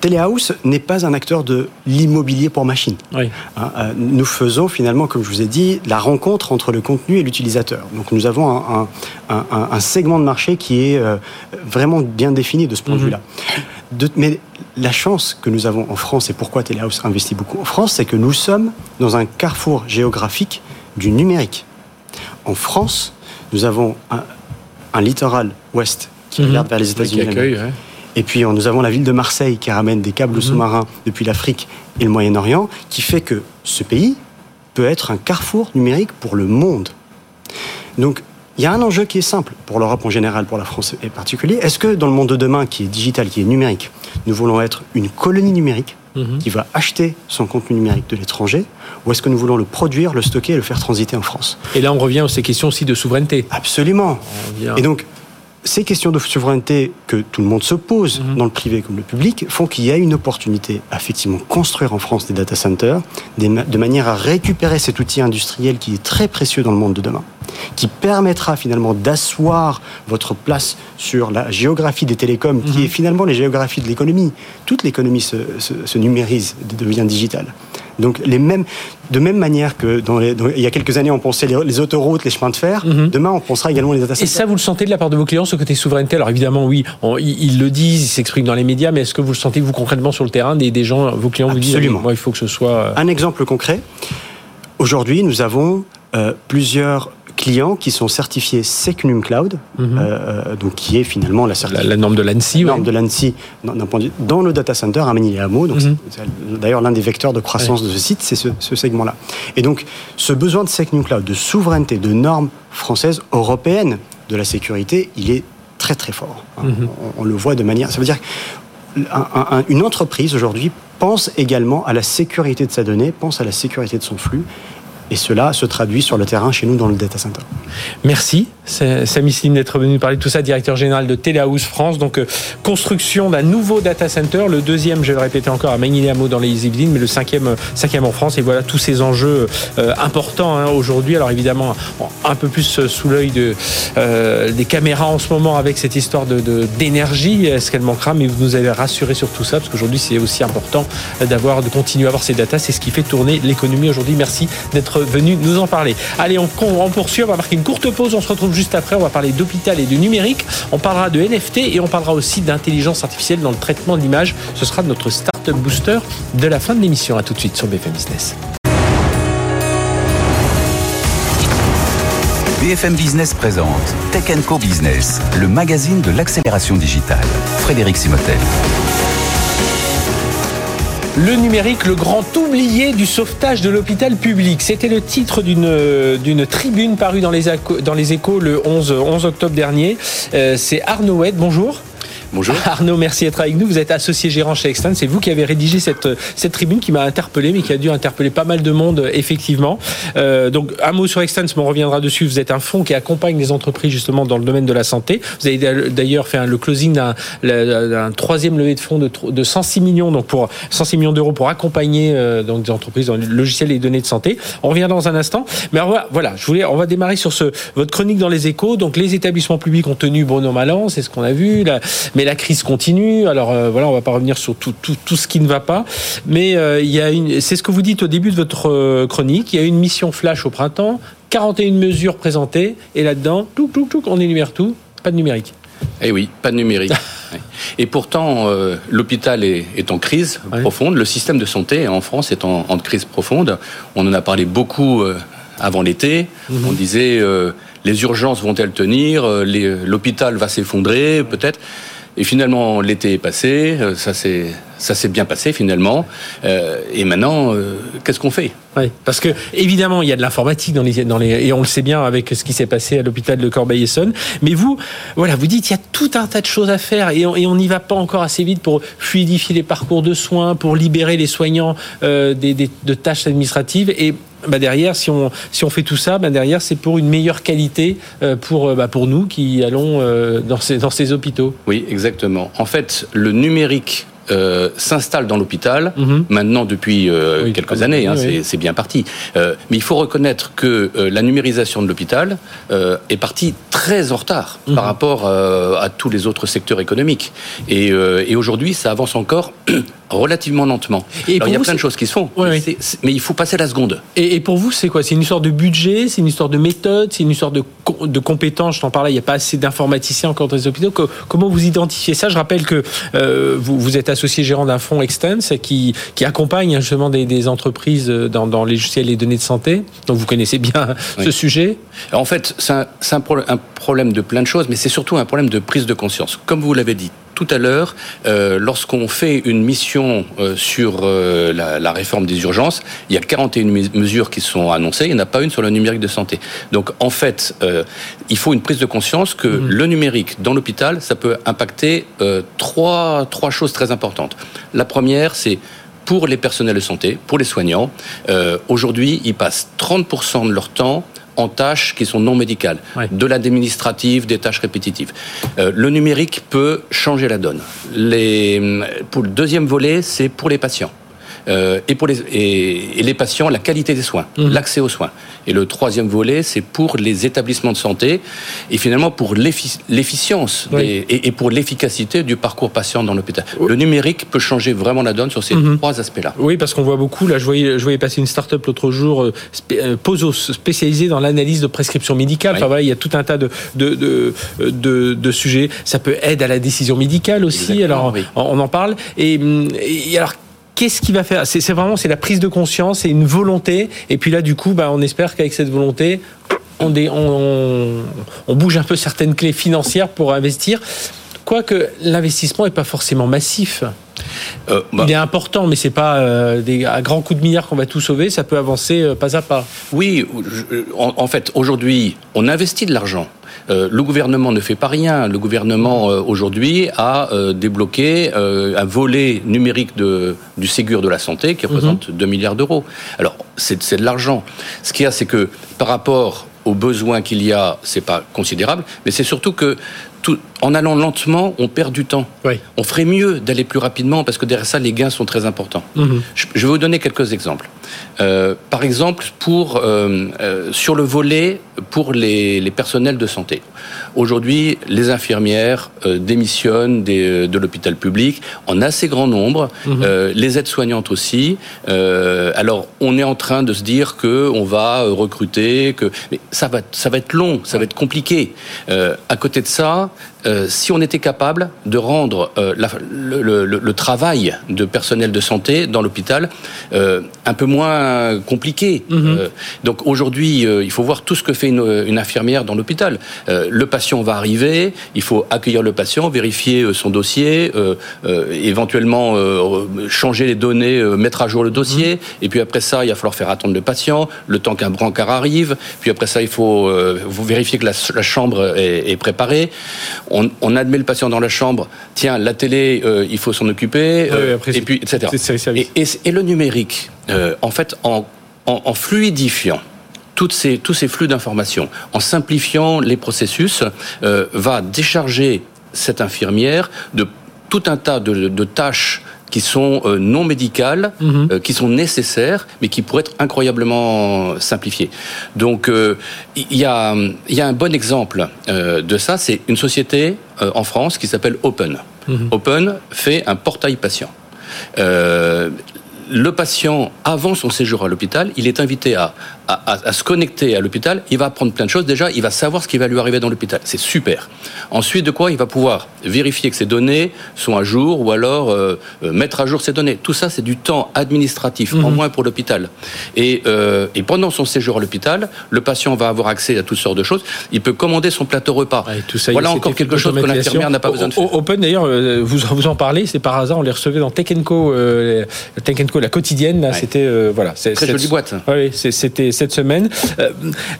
Telehouse n'est pas un acteur de l'immobilier pour machine. Hein, euh, nous faisons finalement, comme je vous ai dit, la rencontre entre le contenu et l'utilisateur. Donc nous avons un, segment de marché qui est euh, vraiment bien défini de ce point de mhm. vue-là. mais la chance que nous avons en France et pourquoi Telehouse investit beaucoup en France, c'est que nous sommes dans un carrefour géographique du numérique. En France, nous avons un littoral ouest qui mhm. vers les États-Unis. Et puis nous avons la ville de Marseille qui ramène des câbles mhm. sous-marins depuis l'Afrique et le Moyen-Orient, qui fait que ce pays peut être un carrefour numérique pour le monde. Donc il y a un enjeu qui est simple pour l'Europe en général, pour la France en particulier. Est-ce que dans le monde de demain, qui est digital, qui est numérique, nous voulons être une colonie numérique mhm. qui va acheter son contenu numérique de l'étranger, ou est-ce que nous voulons le produire, le stocker et le faire transiter en France? Et là, on revient à ces questions aussi de souveraineté. Absolument. Et donc, ces questions de souveraineté que tout le monde se pose, mhm. dans le privé comme le public, font qu'il y a une opportunité à effectivement construire en France des data centers de manière à récupérer cet outil industriel qui est très précieux dans le monde de demain, qui permettra finalement d'asseoir votre place sur la géographie des télécoms, qui mhm. est finalement la géographie de l'économie. Toute l'économie se, se numérise, devient digitale. Donc les mêmes, de même manière que dans il y a quelques années on pensait les, autoroutes, les chemins de fer, mhm. demain on pensera également les data centers. Et ça vous le sentez de la part de vos clients ce côté souveraineté? Alors évidemment oui, ils, le disent, ils s'expriment dans les médias, mais est-ce que vous le sentez vous concrètement sur le terrain des, des gens, vos clients vous disent moi il faut que ce soit. Euh, Un exemple concret. Aujourd'hui nous avons euh, plusieurs clients qui sont certifiés Secnum Cloud, mhm. euh, euh, donc qui est finalement la, la, norme de l'ANSI, norme de l'ANSI dans le data center à Manille-les-Hameaux. Donc mhm. d'ailleurs l'un des vecteurs de croissance de ce site, c'est ce, segment-là. Et donc ce besoin de Secnum Cloud, de souveraineté, de normes françaises, européennes de la sécurité, il est très très fort. Hein. Mhm. on, le voit de manière. Ça veut dire qu'une entreprise aujourd'hui pense également à la sécurité de sa donnée, pense à la sécurité de son flux et cela se traduit sur le terrain chez nous dans le data center. Merci Samy Slim d'être venu parler de tout ça, directeur général de Telehouse France. Donc, euh, construction d'un nouveau data center, le deuxième, je vais le répéter encore, à Magny-les-Hameaux dans les Yvelines, mais le cinquième, euh, cinquième en France. Et voilà tous ces enjeux euh, importants hein, aujourd'hui. Alors évidemment, un peu plus sous l'œil de, des caméras en ce moment avec cette histoire de, d'énergie. Est-ce qu'elle manquera? Mais vous nous avez rassuré sur tout ça, parce qu'aujourd'hui, c'est aussi important d'avoir, de continuer à avoir ces datas. C'est ce qui fait tourner l'économie aujourd'hui. Merci d'être venu nous en parler. Allez, on, on poursuit. On va marquer une courte pause. On se retrouve juste après, on va parler d'hôpital et de numérique. On parlera de NFT et on parlera aussi d'intelligence artificielle dans le traitement de l'image. Ce sera notre Startup Booster de la fin de l'émission. À tout de suite sur BFM Business. BFM Business présente Tech Co Business, le magazine de l'accélération digitale. Frédéric Simotel. Le numérique, le grand oublié du sauvetage de l'hôpital public. C'était le titre d'une tribune parue dans les, échos le 11, 11 octobre dernier. Euh, c'est Arnaud bonjour. Bonjour. Arnaud, merci d'être avec nous. Vous êtes associé gérant chez Extend. C'est vous qui avez rédigé cette, cette tribune qui m'a interpellé, mais qui a dû interpeller pas mal de monde, effectivement. Euh, donc, un mot sur Extend, on reviendra dessus. Vous êtes un fonds qui accompagne les entreprises, justement, dans le domaine de la santé. Vous avez d'ailleurs fait le closing d'un troisième levée de fonds de, de 106 millions, donc pour 106 millions d'euros pour accompagner euh, donc des entreprises dans le logiciel et les données de santé. On revient dans un instant. Mais voilà, je voulais, on va démarrer sur ce, votre chronique dans les échos. Donc, les établissements publics ont tenu bon an, mal c'est ce qu'on a vu. Là. Mais la crise continue. Alors euh, voilà, on va pas revenir sur tout, tout, tout ce qui ne va pas, mais euh, il y a une, c'est ce que vous dites au début de votre euh, chronique. Il y a une mission flash au printemps, 41 mesures présentées, et là-dedans, tout, tout, tout, on énumère tout, pas de numérique. Eh oui, pas de numérique. Et pourtant, l'hôpital est, en crise profonde. Le système de santé en France est en, crise profonde. On en a parlé beaucoup avant l'été. Mhm. On disait les urgences vont-elles tenir L'hôpital va s'effondrer, peut-être. Et finalement, l'été est passé, euh, ça s'est bien passé finalement. Euh, et maintenant, euh, qu'est-ce qu'on fait? Oui, parce que évidemment, il y a de l'informatique dans les, dans les, et on le sait bien avec ce qui s'est passé à l'hôpital de Corbeil-Essonne. Mais vous, voilà, vous dites il y a tout un tas de choses à faire et on n'y va pas encore assez vite pour fluidifier les parcours de soins, pour libérer les soignants des, de tâches administratives et bah derrière, si on, si on fait tout ça, bah derrière, c'est pour une meilleure qualité euh, pour, euh, bah pour nous qui allons euh, dans, ces, dans ces hôpitaux. Oui, exactement. En fait, le numérique euh, s'installe dans l'hôpital mhm. maintenant depuis euh, quelques années. Hein, c'est bien parti. Euh, mais il faut reconnaître que la numérisation de l'hôpital est partie très en retard par mhm. rapport à tous les autres secteurs économiques. Et, et aujourd'hui, ça avance encore relativement lentement. il y a plein de choses qui se font, mais, il faut passer la seconde. Et, pour vous, c'est quoi? C'est une histoire de budget, c'est une histoire de méthode, c'est une histoire de, de compétences. Je t'en parlais, il n'y a pas assez d'informaticiens encore dans les hôpitaux. Comment vous identifiez ça? Je rappelle que euh, vous, vous, êtes associé gérant d'un fonds Extense qui, qui accompagne justement des, entreprises dans, dans, les logiciels et les données de santé. Donc vous connaissez bien ce sujet. en fait, c'est un, un problème de plein de choses, mais c'est surtout un problème de prise de conscience. Comme vous l'avez dit, tout à l'heure, euh, lorsqu'on fait une mission euh, sur euh, la, réforme des urgences, il y a 41 mesures qui sont annoncées, il n'y en a pas une sur le numérique de santé. Donc en fait, il faut une prise de conscience que mmh. le numérique dans l'hôpital, ça peut impacter trois, trois choses très importantes. La première, c'est pour les personnels de santé, pour les soignants. Aujourd'hui, ils passent 30% de leur temps en tâches qui sont non médicales, de l'administratif, des tâches répétitives. Euh, le numérique peut changer la donne. Les, pour le deuxième volet, c'est pour les patients. Euh, et pour les, et, les patients, la qualité des soins, mmh. l'accès aux soins. Et le troisième volet, c'est pour les établissements de santé et finalement pour l'efficience et, pour l'efficacité du parcours patient dans l'hôpital. Le numérique peut changer vraiment la donne sur ces mmh. trois aspects-là. Oui, parce qu'on voit beaucoup, là je voyais, je voyais passer une start-up l'autre jour, euh, euh, Poso, spécialisée dans l'analyse de prescription médicale. Enfin voilà, il y a tout un tas de, de, de, de, de sujets. Ça peut aider à la décision médicale aussi, alors on en parle. Et, et alors qu'est-ce qui va faire C'est vraiment c'est la prise de conscience, c'est une volonté. Et puis là, du coup, bah, on espère qu'avec cette volonté, on, on, on, bouge un peu certaines clés financières pour investir. Quoique l'investissement n'est pas forcément massif. Euh, bah. Il est important, mais c'est pas euh, des, à grands coups de milliards qu'on va tout sauver. Ça peut avancer euh, pas à pas. Oui, en fait, aujourd'hui, on investit de l'argent. Euh, le gouvernement ne fait pas rien. Le gouvernement euh, aujourd'hui a euh, débloqué un volet numérique de, du Ségur de la santé qui représente 2 mhm. milliards d'euros. Alors c'est de l'argent. Ce qu'il y a, c'est que par rapport aux besoins qu'il y a, c'est pas considérable, mais c'est surtout que en allant lentement, on perd du temps. On ferait mieux d'aller plus rapidement parce que derrière ça, les gains sont très importants. Mhm. Je, vais vous donner quelques exemples. Euh, par exemple, pour euh, euh, sur le volet pour les, personnels de santé. Aujourd'hui, les infirmières démissionnent de l'hôpital public en assez grand nombre, mhm. les aides-soignantes aussi. alors, on est en train de se dire que on va recruter, que mais ça va, ça va être long, ça va être compliqué. à côté de ça, euh, si on était capable de rendre euh, le, travail de personnel de santé dans l'hôpital euh, un peu moins compliqué. Mhm. donc aujourd'hui, il faut voir tout ce que fait une, infirmière dans l'hôpital. le patient va arriver, il faut accueillir le patient, vérifier son dossier, éventuellement changer les données, mettre à jour le dossier, mhm. et puis après ça, il va falloir faire attendre le patient, le temps qu'un brancard arrive, puis après ça, il faut vérifier que la, chambre est, est préparée on, admet le patient dans la chambre, tiens, la télé, euh, il faut s'en occuper, euh, et puis, etc. Et, le numérique, euh, en fait, en, fluidifiant toutes ces, tous ces flux d'informations, en simplifiant les processus, va décharger cette infirmière de tout un tas de tâches qui sont euh, non médicales, mhm. euh, qui sont nécessaires, mais qui pourraient être incroyablement simplifiées. Donc, euh, il y, a, y a un bon exemple de ça, c'est une société en France qui s'appelle Open. Mhm. Open fait un portail patient le patient, avant son séjour à l'hôpital, il est invité à, à, se connecter à l'hôpital. Il va apprendre plein de choses. Déjà, il va savoir ce qui va lui arriver dans l'hôpital. C'est super. Ensuite, de quoi il va pouvoir vérifier que ses données sont à jour ou alors euh, euh, mettre à jour ses données. Tout ça, c'est du temps administratif, en mhm. moins pour l'hôpital. Et, euh, et, pendant son séjour à l'hôpital, le patient va avoir accès à toutes sortes de choses. Il peut commander son plateau repas. tout ça, voilà encore quelque chose que l'infirmière n'a pas besoin de faire. Open, d'ailleurs, vous, vous en parlez, c'est par hasard, on les recevait dans Tech Co, Tech Co la quotidienne. C'était voilà, c'est très jolie boîte. Oui, c'était cette semaine. Euh,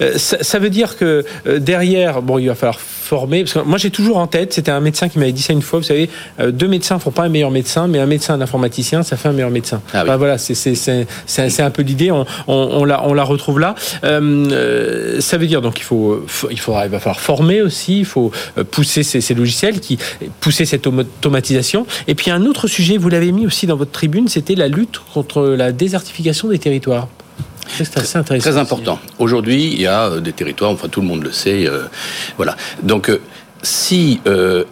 euh, ça, veut dire que derrière, bon, il va falloir former. Parce que moi, j'ai toujours en tête, c'était un médecin qui m'avait dit ça une fois. Vous savez, deux médecins font pas un meilleur médecin, mais un médecin, un informaticien, ça fait un meilleur médecin. Ah voilà, c'est un peu l'idée. On, on, la, on la retrouve là. ça veut dire donc il faut, il faudra, il va falloir former aussi. Il faut pousser ces, ces logiciels, qui pousser cette automatisation. Et puis un autre sujet, vous l'avez mis aussi dans votre tribune, c'était la lutte contre la désertification des territoires. C'est assez intéressant. Très important. Aujourd'hui, il y a euh, des territoires, enfin tout le monde le sait, euh, voilà. Donc, euh, si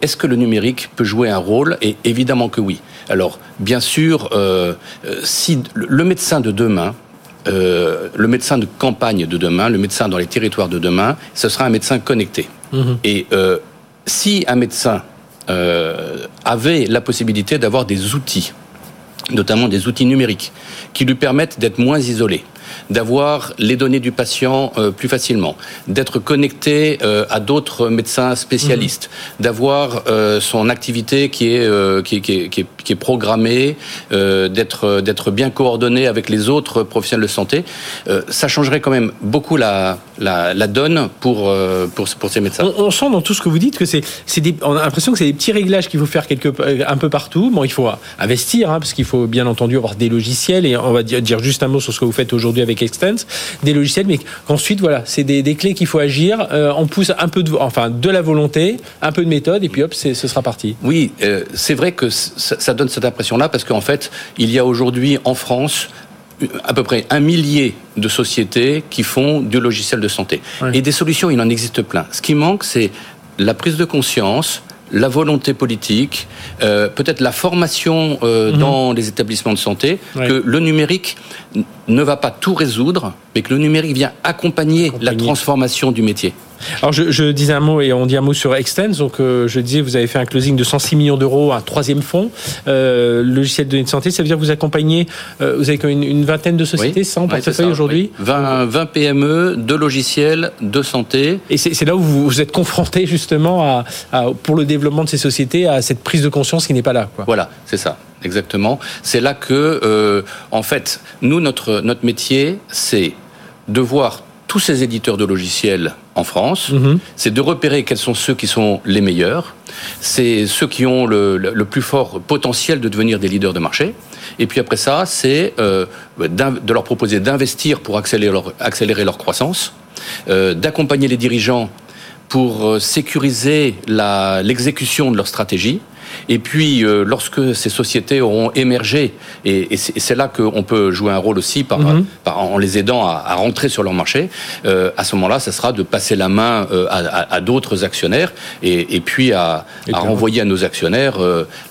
est-ce que le numérique peut jouer un rôle? Et évidemment que oui. Alors, bien sûr, si le médecin de demain, le médecin de campagne de demain, le médecin dans les territoires de demain, ce sera un médecin connecté. Mhm. Et si un médecin avait la possibilité d'avoir des outils notamment des outils numériques, qui lui permettent d'être moins isolé d'avoir les données du patient euh, plus facilement, d'être connecté euh, à d'autres médecins spécialistes, mhm. d'avoir euh, son activité qui est, qui, qui, qui, qui, est programmée, d'être d'être bien coordonné avec les autres professionnels de santé, ça changerait quand même beaucoup la, la, la donne pour, pour, pour ces médecins. On, sent dans tout ce que vous dites que c'est, on a l'impression que c'est des petits réglages qu'il faut faire quelque, un peu partout. Bon, il faut investir, hein, parce qu'il faut bien entendu avoir des logiciels, et on va dire, dire juste un mot sur ce que vous faites aujourd'hui avec Extens, des logiciels, mais qu'ensuite, voilà, c'est des, clés qu'il faut agir. Euh, on pousse un peu de, enfin, de la volonté, un peu de méthode, et puis hop, ce sera parti. Oui, euh, c'est vrai que ça, donne cette impression-là, parce qu'en fait, il y a aujourd'hui en France à peu près un millier de sociétés qui font du logiciel de santé. Et des solutions, il en existe plein. Ce qui manque, c'est la prise de conscience, la volonté politique, euh, peut-être la formation euh, mhm. dans les établissements de santé, que le numérique ne va pas tout résoudre, mais que le numérique vient accompagner. la transformation du métier. Alors je, je, disais un mot et on dit un mot sur Extens. Donc euh, je disais vous avez fait un closing de 106 millions d'euros, un troisième fonds, euh, logiciel de données de santé. Ça veut dire que vous accompagnez, euh, vous avez quand même une, vingtaine de sociétés, sans portefeuille aujourd'hui. 20, 20, PME, deux logiciels de santé. Et c'est là où vous, vous êtes confronté justement à, pour le développement de ces sociétés à cette prise de conscience qui n'est pas là. Quoi. Voilà, c'est ça exactement. C'est là que, euh, en fait, nous, notre, notre métier, c'est de voir tous ces éditeurs de logiciels en France, mhm. c'est de repérer quels sont ceux qui sont les meilleurs, c'est ceux qui ont le, le, plus fort potentiel de devenir des leaders de marché. Et puis après ça, c'est euh, de leur proposer d'investir pour accélérer leur, accélérer leur croissance. d'accompagner les dirigeants pour sécuriser l'exécution de leur stratégie et puis, euh, lorsque ces sociétés auront émergé, et, c'est là qu'on peut jouer un rôle aussi par, mhm. en les aidant à, rentrer sur leur marché, euh, à ce moment-là, ça sera de passer la main euh, à, d'autres actionnaires et, puis à, renvoyer à nos actionnaires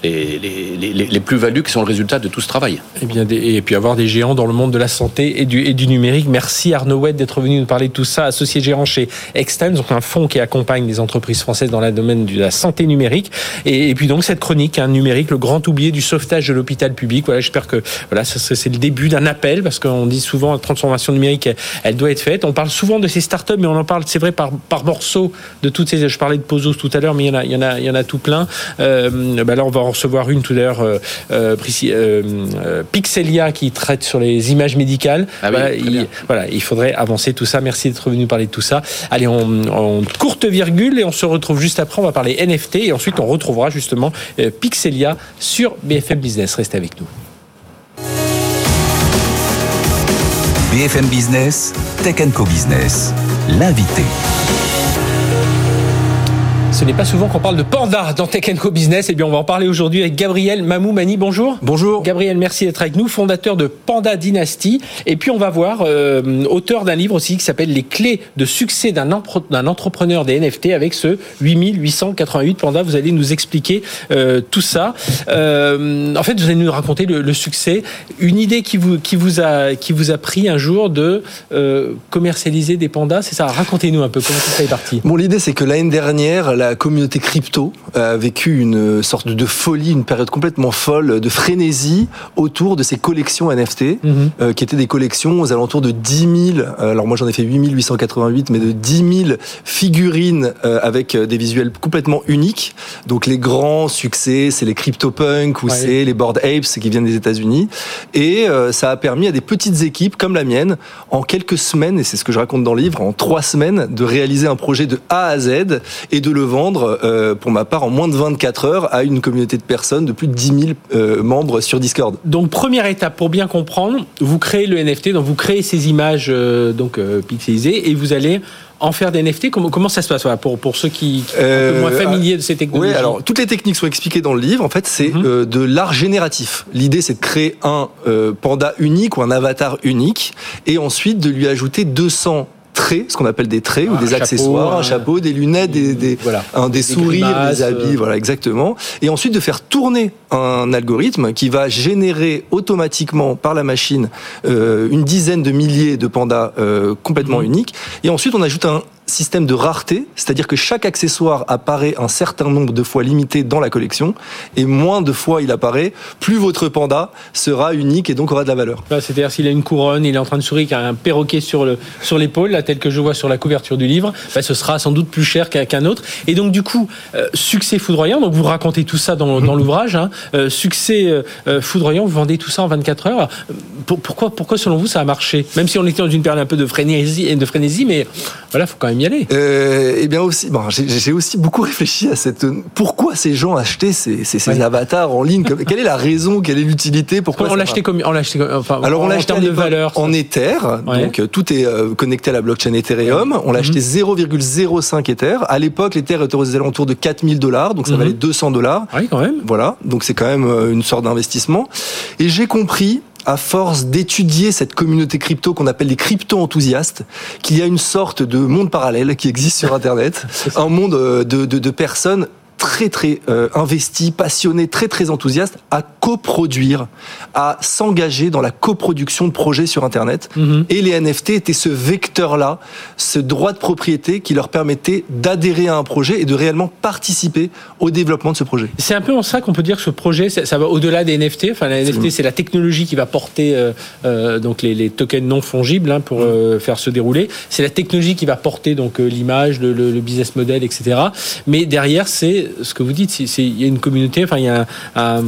les, les, plus-values qui sont le résultat de tout ce travail. Et, eh bien, et puis avoir des géants dans le monde de la santé et du, et du numérique. Merci Arnaud Wedd d'être venu nous parler de tout ça, associé gérant chez Extens, donc un fonds qui accompagne les entreprises françaises dans le domaine de la santé numérique. Et, et puis donc, cette chronique, un numérique, le grand oublié du sauvetage de l'hôpital public. Voilà, j'espère que voilà, c'est le début d'un appel parce qu'on dit souvent la transformation numérique, elle, doit être faite. On parle souvent de ces startups, mais on en parle, c'est vrai, par, par morceaux de toutes ces. Je parlais de Pozos tout à l'heure, mais il y en a, il y en a, il y en a tout plein. Euh, bah là, on va en recevoir une tout à l'heure, euh, euh, Pixelia qui traite sur les images médicales. Ah voilà, il, voilà, il faudrait avancer tout ça. Merci d'être venu parler de tout ça. Allez, on, on courte virgule et on se retrouve juste après. On va parler NFT et ensuite on retrouvera justement Pixelia sur BFM Business. Restez avec nous. BFM Business, Tech Co Business, l'invité. Ce n'est pas souvent qu'on parle de panda dans Tech Co Business. Eh bien, on va en parler aujourd'hui avec Gabriel Mamoumani. Bonjour. Bonjour. Gabriel, merci d'être avec nous, fondateur de Panda Dynasty. Et puis, on va voir, euh, auteur d'un livre aussi qui s'appelle Les clés de succès d'un entrepreneur des NFT avec ce 8888 Panda. Vous allez nous expliquer euh, tout ça. Euh, en fait, vous allez nous raconter le, succès. Une idée qui vous, qui vous, a, qui vous a pris un jour de commercialiser des pandas. C'est ça? Racontez-nous un peu comment ça est parti? Bon, l'idée, c'est que l'année dernière, la communauté crypto a vécu une sorte de folie, une période complètement folle, de frénésie autour de ces collections NFT, mhm. euh, qui étaient des collections aux alentours de 10 000, euh, alors moi j'en ai fait 8 888, mais de 10 000 figurines euh, avec des visuels complètement uniques. Donc les grands succès, c'est les CryptoPunk ou c'est les Bored Apes qui viennent des États-Unis. Et ça a permis à des petites équipes comme la mienne, en quelques semaines, et c'est ce que je raconte dans le livre, en trois semaines, de réaliser un projet de A à Z et de le vendre, euh, pour ma part, en moins de 24 heures à une communauté de personnes de plus de 10 000 euh, membres sur Discord. Donc, première étape, pour bien comprendre, vous créez le NFT, donc vous créez ces images euh, donc pixelisées et vous allez en faire des NFT Comment, comment ça se passe pour, pour ceux qui, sont un peu moins familiers de ces technologies Oui, alors toutes les techniques sont expliquées dans le livre. En fait, c'est mhm. de l'art génératif. L'idée, c'est de créer un panda unique ou un avatar unique et ensuite de lui ajouter 200 traits, ce qu'on appelle des traits ou des accessoires, un chapeau, des lunettes, des, des, des, sourires, des habits, euh. voilà exactement. Et ensuite de faire tourner un algorithme qui va générer automatiquement par la machine euh, une dizaine de milliers de pandas euh, complètement mhm. uniques. Et ensuite on ajoute un système de rareté, c'est-à-dire que chaque accessoire apparaît un certain nombre de fois limité dans la collection, et moins de fois il apparaît, plus votre panda sera unique et donc aura de la valeur. C'est-à-dire s'il a une couronne, il est en train de sourire, qu'il a un perroquet sur le sur l'épaule, tel que je vois sur la couverture du livre, bah, ce sera sans doute plus cher qu'un autre. Et donc du coup, euh, succès foudroyant. Donc vous racontez tout ça dans, l'ouvrage. Hein, euh, succès euh, foudroyant. Vous vendez tout ça en 24 heures. pourquoi pourquoi selon vous ça a marché? Même si on était dans une période un peu de frénésie, de frénésie, mais voilà, faut quand même Euh, eh bien aussi, bon, j'ai aussi beaucoup réfléchi à cette. Pourquoi ces gens achetaient ces, ces, ces avatars en ligne? Quelle est la raison? Quelle est l'utilité? Pourquoi on l'achetait comme on l'achetait enfin Alors on l'achetait en de valeur en Ether, donc euh, tout est euh, connecté à la blockchain Ethereum. On l'achetait 0,05 mhm. Ether. À l'époque, l'Ether était aux alentours de 4000 dollars, donc ça mhm. valait 200 dollars. Oui, quand même. Voilà, donc c'est quand même une sorte d'investissement. Et j'ai compris à force d'étudier cette communauté crypto qu'on appelle les crypto-enthousiastes, qu'il y a une sorte de monde parallèle qui existe sur Internet, un monde euh, de, de, de personnes très très euh, investi, passionné, très très enthousiaste à coproduire, à s'engager dans la coproduction de projets sur Internet. Mhm. Et les NFT étaient ce vecteur-là, ce droit de propriété qui leur permettait d'adhérer à un projet et de réellement participer au développement de ce projet. C'est un peu en ça qu'on peut dire que ce projet, ça, va au-delà des NFT. Enfin, les NFT, c'est la technologie qui va porter euh, euh, donc les, les, tokens non fongibles hein, pour euh, faire se dérouler. C'est la technologie qui va porter donc euh, l'image, le, le, le business model, etc. Mais derrière, c'est ce que vous dites, il y a une communauté, enfin il y a un,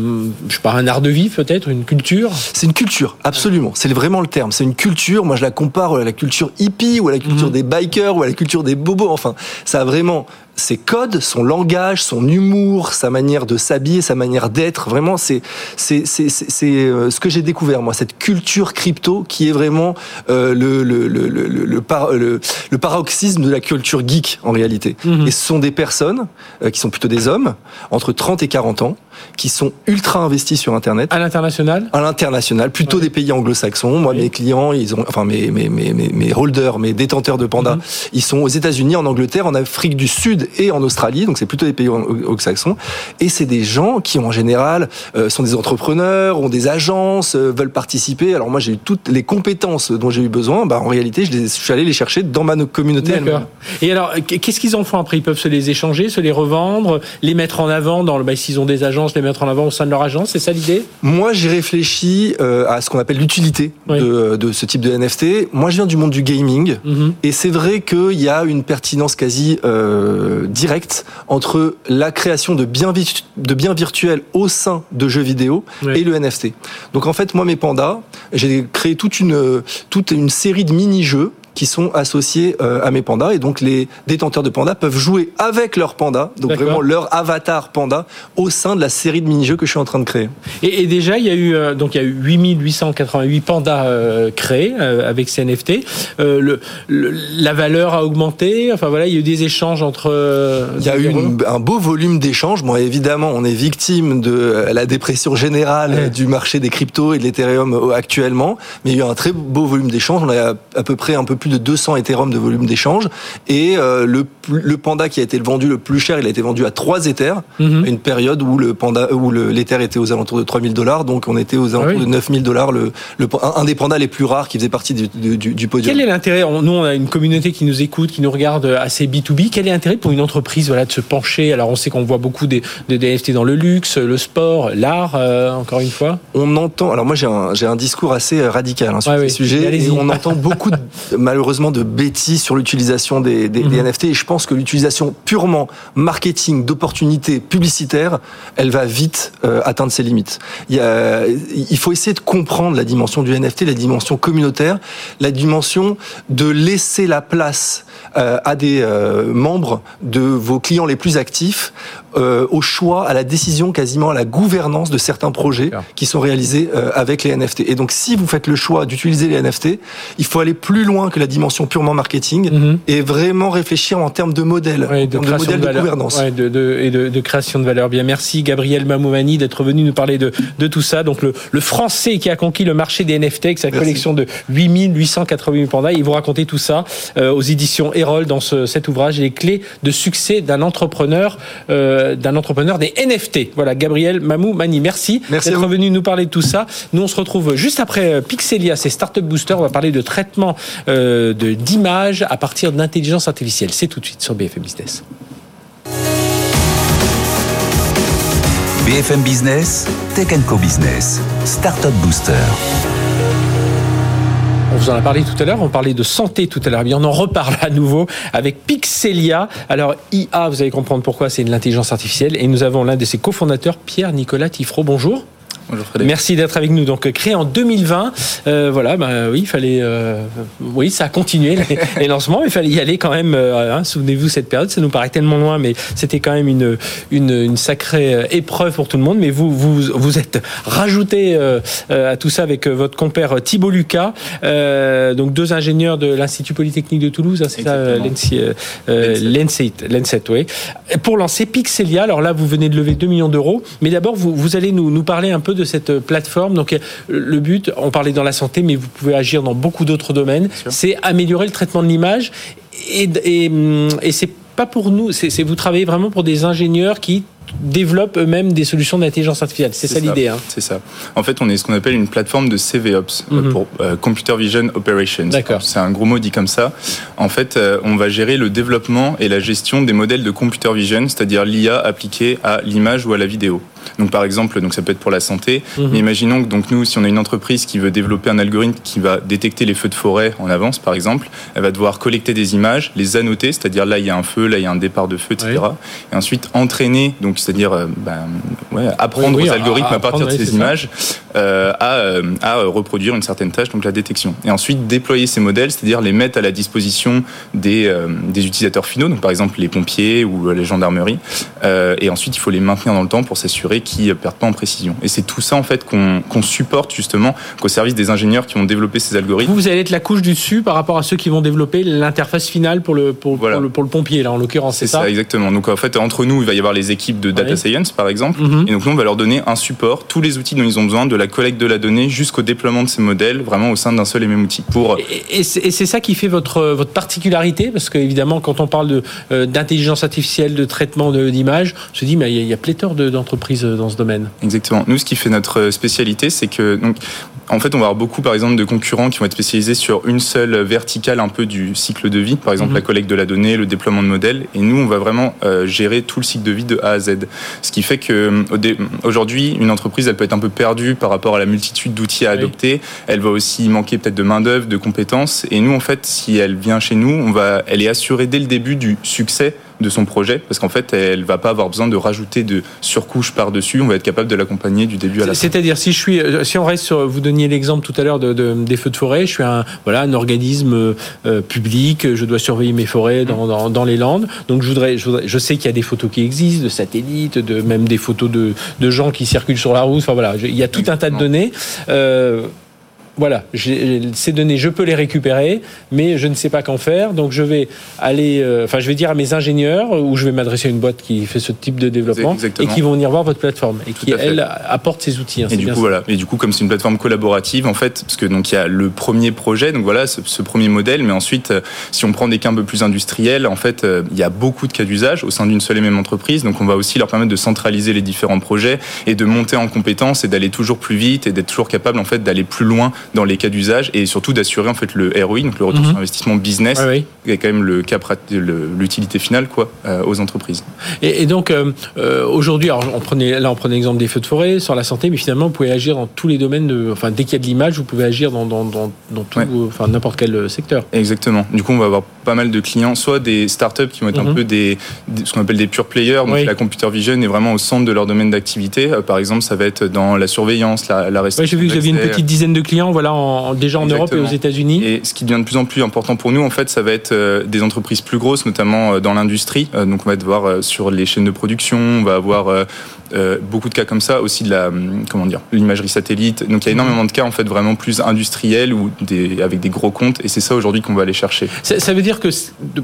je sais pas, un art de vie peut-être, une culture? C'est une culture, absolument. C'est vraiment le terme. C'est une culture. Moi, je la compare à la culture hippie ou à la culture mhm. des bikers ou à la culture des bobos. Enfin, ça a vraiment ses codes, son langage, son humour, sa manière de s'habiller, sa manière d'être. Vraiment, c'est c'est c'est c'est euh, ce que j'ai découvert moi, cette culture crypto qui est vraiment euh, le le le le par, le, le paroxysme de la culture geek en réalité. Mhm. Et ce sont des personnes euh, qui sont plutôt des hommes entre 30 et 40 ans qui sont ultra investis sur Internet. À l'international À l'international, plutôt des pays anglo-saxons. Moi, mes clients, ils ont, enfin mes mes mes mes holders, mes détenteurs de pandas, mhm. ils sont aux États-Unis, en Angleterre, en Afrique du Sud et en Australie. Donc c'est plutôt des pays anglo-saxons. Et c'est des gens qui, en général, euh, sont des entrepreneurs, ont des agences, euh, veulent participer. Alors moi, j'ai eu toutes les compétences dont j'ai eu besoin. Bah en réalité, je, les, je suis allé les chercher dans ma communauté. D'accord. Et alors, qu'est-ce qu'ils en font après? Ils peuvent se les échanger, se les revendre, les mettre en avant dans le. Bah, s'ils ont des agences, les mettre en avant au sein de leur agence. C'est ça l'idée? Moi, j'ai réfléchi euh, à ce qu'on appelle l'utilité de, de, ce type de NFT. Moi, je viens du monde du gaming, mhm. et c'est vrai qu'il y a une pertinence quasi euh, directe entre la création de biens, de biens virtuels au sein de jeux vidéo et le NFT. Donc en fait, moi, mes pandas, j'ai créé toute une, toute une série de mini-jeux qui sont associés euh, à mes pandas et donc les détenteurs de pandas peuvent jouer avec leur panda, donc vraiment leur avatar panda au sein de la série de mini-jeux que je suis en train de créer. Et, et déjà il y a eu euh, donc il y a eu 8888 pandas euh, créés avec ces NFT. Le, la valeur a augmenté. Enfin voilà, il y a eu des échanges entre. il y a eu un beau volume d'échanges. Bon évidemment, on est victime de la dépression générale du marché des cryptos et de l'Ethereum actuellement, mais il y a eu un très beau volume d'échanges. On a à peu près un peu plus plus de 200 Ethereum de volume d'échange. Et euh, le, le Panda qui a été vendu le plus cher, il a été vendu à 3 Ethers, mhm. une période où le Panda, où l'Ether était aux alentours de 3000 dollars, donc on était aux alentours de 9000 dollars, le, le, un des pandas les plus rares qui faisait partie du, du, du podium. Quel est l'intérêt? Nous, on a une communauté qui nous écoute, qui nous regarde assez B2B. Quel est l'intérêt pour une entreprise voilà, de se pencher? Alors, on sait qu'on voit beaucoup des, des NFT dans le luxe, le sport, l'art, euh, encore une fois. On entend. Alors, moi, j'ai un, un discours assez radical hein, sur ces sujets. Et on entend beaucoup de, malheureusement de bêtises sur l'utilisation des, des, mhm. NFT et je pense que l'utilisation purement marketing d'opportunités publicitaires, elle va vite euh, atteindre ses limites. Il, y a, il faut essayer de comprendre la dimension du NFT, la dimension communautaire, la dimension de laisser la place euh, à des euh, membres de vos clients les plus actifs au choix, à la décision, quasiment à la gouvernance de certains projets qui sont réalisés avec les NFT. Et donc, si vous faites le choix d'utiliser les NFT, il faut aller plus loin que la dimension purement marketing mhm. et vraiment réfléchir en termes de modèle, de, de, modèle de, gouvernance. de, de, et de, création de valeur. Bien, merci Gabriel Mamoumani d'être venu nous parler de, de tout ça. Donc, le, le Français qui a conquis le marché des NFT avec sa collection de 8888 pandas, il vous raconter tout ça euh, aux éditions Erol dans ce, cet ouvrage, les clés de succès d'un entrepreneur. Euh, d'un entrepreneur des NFT. Voilà, Gabriel Mamou Mani, merci, merci d'être venu nous parler de tout ça. Nous, on se retrouve juste après euh, Pixelia, c'est Startup Booster. On va parler de traitement euh, d'images à partir d'intelligence artificielle. C'est tout de suite sur BFM Business. BFM Business, Tech Co Business, Startup Booster. On vous en a parlé tout à l'heure, on parlait de santé tout à l'heure. Bien, on en reparle à nouveau avec Pixelia. Alors, IA, vous allez comprendre pourquoi c'est de l'intelligence artificielle. Et nous avons l'un de ses cofondateurs, Pierre-Nicolas Tifro. Bonjour. Merci d'être avec nous. Donc créé en 2020, euh, voilà, bah, oui, il fallait, euh, oui, ça a continué les, lancements, mais il fallait y aller quand même. Euh, hein, Souvenez-vous cette période, ça nous paraît tellement loin, mais c'était quand même une, une, une, sacrée épreuve pour tout le monde. Mais vous vous vous êtes rajouté à tout ça avec votre compère Thibault Lucas, donc deux ingénieurs de l'Institut Polytechnique de Toulouse, hein, c'est ça, l'ENSET, oui, pour lancer Pixelia. Alors là, vous venez de lever 2 millions d'euros, mais d'abord vous, vous allez nous, nous parler un peu de cette plateforme. Donc, le but, on parlait dans la santé, mais vous pouvez agir dans beaucoup d'autres domaines. C'est améliorer le traitement de l'image et, et, et c'est pas pour nous. C'est vous travaillez vraiment pour des ingénieurs qui développent eux-mêmes des solutions d'intelligence artificielle. C'est ça, l'idée. Hein. C'est ça. En fait, on est ce qu'on appelle une plateforme de CVOps euh, mhm. pour euh, Computer Vision Operations. D'accord. C'est un gros mot dit comme ça. En fait, euh, on va gérer le développement et la gestion des modèles de computer vision, c'est-à-dire l'IA appliquée à l'image ou à la vidéo. Donc par exemple, donc ça peut être pour la santé. Mhm. Mais imaginons que donc nous, si on a une entreprise qui veut développer un algorithme qui va détecter les feux de forêt en avance, par exemple, elle va devoir collecter des images, les annoter, c'est-à-dire là il y a un feu, là il y a un départ de feu, etc. Et ensuite entraîner, donc c'est-à-dire euh, ben, ouais, apprendre aux algorithmes à, partir de ces images euh, à, euh, à reproduire une certaine tâche, donc la détection. Et ensuite déployer ces modèles, c'est-à-dire les mettre à la disposition des, des utilisateurs finaux, donc par exemple les pompiers ou les gendarmeries. et ensuite il faut les maintenir dans le temps pour s'assurer qu'ils ne perdent pas en précision. Et c'est tout ça en fait qu'on supporte justement qu'au service des ingénieurs qui vont développer ces algorithmes. Vous, allez être la couche du dessus par rapport à ceux qui vont développer l'interface finale pour le, pour, le, pour le pompier, là en l'occurrence, c'est ça, ça Exactement. Donc en fait, entre nous, il va y avoir les équipes de data science par exemple. Mhm. Et donc nous, on va leur donner un support, tous les outils dont ils ont besoin, de la collecte de la donnée jusqu'au déploiement de ces modèles, vraiment au sein d'un seul et même outil. Pour... Et, c'est ça qui fait votre, votre particularité, parce qu'évidemment, quand on parle euh, d'intelligence artificielle, de traitement d'images, on se dit, mais il y y a pléthore d'entreprises dans ce domaine. Exactement. Nous, ce qui fait notre spécialité, c'est que donc, en fait, on va avoir beaucoup, par exemple, de concurrents qui vont être spécialisés sur une seule verticale un peu du cycle de vie, par exemple mhm. la collecte de la donnée, le déploiement de modèles. Et nous, on va vraiment euh, gérer tout le cycle de vie de A à Z. Ce qui fait que euh, aujourd'hui, une entreprise, elle peut être un peu perdue par rapport à la multitude d'outils à adopter. Elle va aussi manquer peut-être de main d'œuvre, de compétences. Et nous, en fait, si elle vient chez nous, on va, elle est assurée dès le début du succès de son projet, parce qu'en fait, elle va pas avoir besoin de rajouter de surcouches par-dessus. On va être capable de l'accompagner du début à la fin. C'est-à-dire, si je suis, euh, si on reste sur, vous donniez l'exemple tout à l'heure de, des feux de forêt, je suis un, voilà, un organisme euh, public, je dois surveiller mes forêts dans, dans, les Landes. Donc, je voudrais, je, sais qu'il y a des photos qui existent, de satellites, de même des photos de, de gens qui circulent sur la route. Enfin voilà, il y a tout un tas de données. Euh, voilà, ces données, je peux les récupérer, mais je ne sais pas qu'en faire. Donc je vais aller, euh, enfin je vais dire à mes ingénieurs ou je vais m'adresser à une boîte qui fait ce type de développement et qui vont venir voir votre plateforme et qui elle apporte ces outils. Hein, et du coup voilà, et du coup comme c'est une plateforme collaborative en fait, parce que donc il y a le premier projet, donc voilà ce, premier modèle, mais ensuite euh, si on prend des cas un peu plus industriels, en fait euh, il y a beaucoup de cas d'usage au sein d'une seule et même entreprise, donc on va aussi leur permettre de centraliser les différents projets et de monter en compétences et d'aller toujours plus vite et d'être toujours capable en fait d'aller plus loin dans les cas d'usage et surtout d'assurer en fait le ROI, donc le retour mhm. sur investissement business, qui est quand même le cas l'utilité finale quoi euh, aux entreprises. Et, donc euh, euh, aujourd'hui, on prenait là on prenait l'exemple des feux de forêt sur la santé, mais finalement vous pouvez agir dans tous les domaines de, enfin dès qu'il y a de l'image, vous pouvez agir dans dans, dans, tout, enfin n'importe quel secteur. Exactement. Du coup, on va avoir pas mal de clients, soit des startups qui vont être un mhm. peu des, ce qu'on appelle des pure players, donc la computer vision est vraiment au centre de leur domaine d'activité. par exemple, ça va être dans la surveillance, la, la restriction. j'ai vu que vous aviez une petite dizaine de clients, voilà déjà en Europe et aux États-Unis. Et ce qui devient de plus en plus important pour nous, en fait, ça va être euh, des entreprises plus grosses, notamment euh, dans l'industrie. Euh, donc, on va être voir sur les chaînes de production, on va avoir euh, beaucoup de cas comme ça, aussi de la hum, comment dire l'imagerie satellite. Donc il y a énormément de cas en fait vraiment plus industriels ou des, avec des gros comptes et c'est ça aujourd'hui qu'on va aller chercher. Ça, veut dire que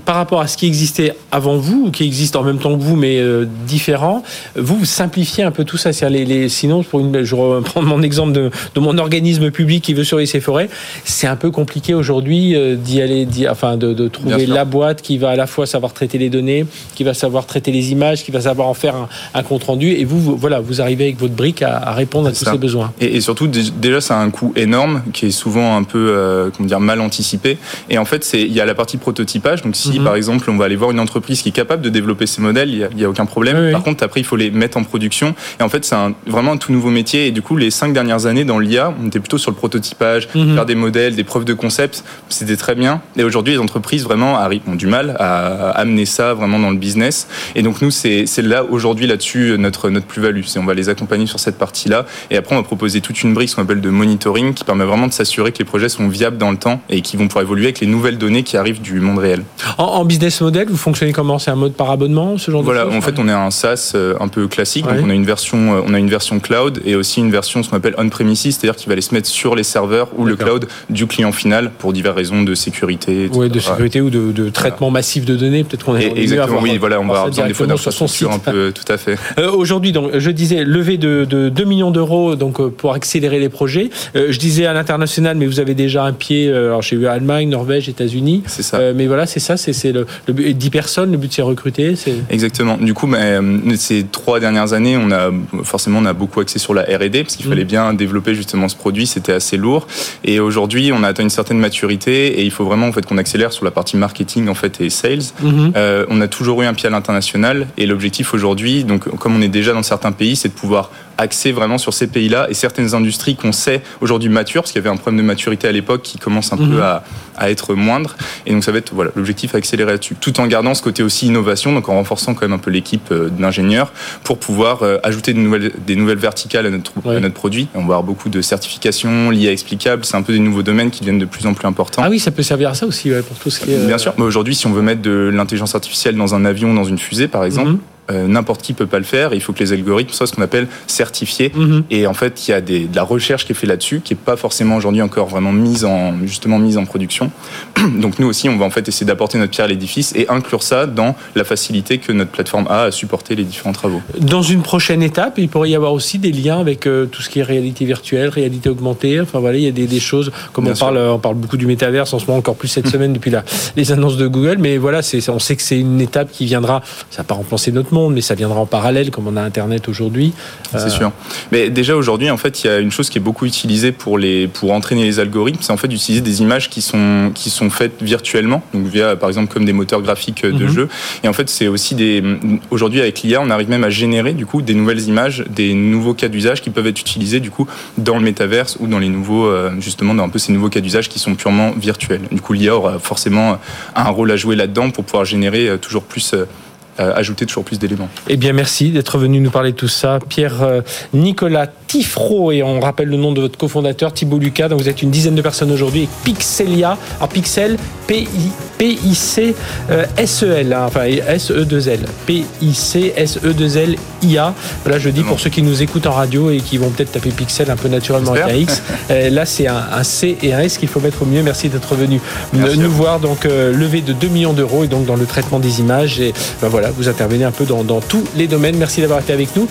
par rapport à ce qui existait avant vous ou qui existe en même temps que vous mais euh, différent, vous, vous simplifiez un peu tout ça. Les, les, sinon, pour une, je reprends mon exemple de, de, mon organisme public qui veut surveiller ses forêts, c'est un peu compliqué aujourd'hui euh, d'y aller, enfin de, de trouver la boîte qui va à la fois savoir traiter les données, qui va savoir traiter les images, qui va savoir en faire un, un compte rendu et vous, voilà, vous arrivez avec votre brique à, répondre à tous ces besoins. Et, surtout, déjà, ça a un coût énorme qui est souvent un peu, euh, comment dire, mal anticipé. Et en fait, il y a la partie prototypage. Donc, si mhm. par exemple, on va aller voir une entreprise qui est capable de développer ces modèles, il n'y a, aucun problème. Par contre, après, il faut les mettre en production. Et en fait, c'est vraiment un tout nouveau métier. Et du coup, les cinq dernières années dans l'IA, on était plutôt sur le prototypage, mhm. faire des modèles, des preuves de concept. C'était très bien. Et aujourd'hui, les entreprises vraiment ont du mal à amener ça vraiment dans le business. Et donc, nous, c'est là aujourd'hui là-dessus notre notre plus-value. On va les accompagner sur cette partie-là. Et après, on va proposer toute une brique, qu'on appelle de monitoring, qui permet vraiment de s'assurer que les projets sont viables dans le temps et qui vont pouvoir évoluer avec les nouvelles données qui arrivent du monde réel. En, business model, vous fonctionnez comment? C'est un mode par abonnement, ce genre voilà, de choses? en fait, on est un SaaS euh, un peu classique. Donc, on a une version, euh, on a une version cloud et aussi une version, ce qu'on appelle on-premises, c'est-à-dire qu'il va aller se mettre sur les serveurs ou le cloud du client final pour diverses raisons de sécurité. Oui, de sécurité ou de, traitement massif de données. Peut-être qu'on est exactement. Oui, voilà, on va avoir besoin des son site. Un peu, tout à fait. Euh, aujourd'hui, donc, je disais levé de, 2 millions d'euros donc euh, pour accélérer les projets. Euh, je disais à l'international, mais vous avez déjà un pied. Euh, alors j'ai eu Allemagne, Norvège, États-Unis. C'est ça. mais voilà, c'est ça. C'est le, le 10 personnes. Le but c'est recruter. Exactement. Du coup, mais, ces trois dernières années, on a forcément on a beaucoup axé sur la R&D parce qu'il fallait mmh. bien développer justement ce produit. C'était assez lourd. Et aujourd'hui, on a atteint une certaine maturité et il faut vraiment en fait qu'on accélère sur la partie marketing en fait et sales. Mmh. on a toujours eu un pied à l'international et l'objectif aujourd'hui, donc comme on est déjà dans dans certains pays, c'est de pouvoir axer vraiment sur ces pays-là et certaines industries qu'on sait aujourd'hui matures, parce qu'il y avait un problème de maturité à l'époque qui commence un peu mhm. à, à, être moindre. Et donc ça va être voilà l'objectif accélérer là-dessus, tout en gardant ce côté aussi innovation, donc en renforçant quand même un peu l'équipe euh, d'ingénieurs pour pouvoir euh, ajouter des nouvelles, des nouvelles verticales à notre, à notre produit. On va avoir beaucoup de certifications liées à explicables. C'est un peu des nouveaux domaines qui deviennent de plus en plus importants. Ah oui, ça peut servir à ça aussi pour tout ce qui est. Bien sûr. Mais aujourd'hui, si on veut mettre de l'intelligence artificielle dans un avion, dans une fusée, par exemple. Mhm. Euh, n'importe qui peut pas le faire. Il faut que les algorithmes soient ce qu'on appelle certifiés. Mhm. Et en fait, il y a des, de la recherche qui est faite là-dessus, qui est pas forcément aujourd'hui encore vraiment mise en justement mise en production. Donc nous aussi, on va en fait essayer d'apporter notre pierre à l'édifice et inclure ça dans la facilité que notre plateforme a à supporter les différents travaux. Dans une prochaine étape, il pourrait y avoir aussi des liens avec euh, tout ce qui est réalité virtuelle, réalité augmentée. Enfin voilà, il y a des, des choses comme on parle, on parle beaucoup du métaverse en ce moment, encore plus cette semaine depuis la, les annonces de Google. Mais voilà, on sait que c'est une étape qui viendra. Ça va pas remplacer notre monde, mais ça viendra en parallèle, comme on a Internet aujourd'hui. C'est euh, sûr. Mais déjà aujourd'hui, en fait, il y a une chose qui est beaucoup utilisée pour les pour entraîner les algorithmes, c'est en fait d'utiliser des images qui sont qui sont faites virtuellement, donc via par exemple comme des moteurs graphiques de mhm. jeu. Et en fait, c'est aussi des aujourd'hui avec l'IA, on arrive même à générer du coup des nouvelles images, des nouveaux cas d'usage qui peuvent être utilisés du coup dans le métaverse ou dans les nouveaux euh, justement dans un peu ces nouveaux cas d'usage qui sont purement virtuels. Du coup, l'IA aura forcément un rôle à jouer là-dedans pour pouvoir générer euh, toujours plus ajouter toujours plus d'éléments. Eh bien, merci d'être venu nous parler de tout ça. Pierre euh, Nicolas Tifro, et on rappelle le nom de votre cofondateur, Thibault Lucas. Donc, vous êtes une dizaine de personnes aujourd'hui. Et Pixelia, alors Pixel, P-I-C-S-E-L, hein, enfin S-E-2-L. P-I-C-S-E-2-L IA. Voilà, je dis pour ceux qui nous écoutent en radio et qui vont peut-être taper Pixel un peu naturellement avec un X. Euh, là, c'est un, C et un S qu'il faut mettre au mieux. Merci d'être venu nous voir. Donc, euh, levé de 2 millions d'euros et donc dans le traitement des images. Et ben voilà, vous intervenez un peu dans, tous les domaines. Merci d'avoir été avec nous.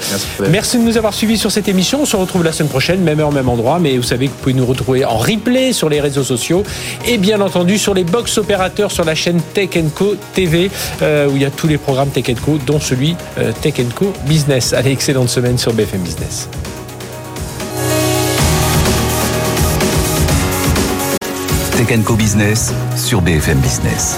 Merci, de nous avoir suivis sur cette émission. On se retrouve la semaine prochaine, même heure, même endroit. Mais vous savez que vous pouvez nous retrouver en replay sur les réseaux sociaux et bien entendu sur les box opérateurs sur la chaîne Tech Co TV euh, où il y a tous les programmes Tech Co, dont celui euh, Tech Co Business. Allez, excellente semaine sur BFM Business. Tech Co Business sur BFM Business.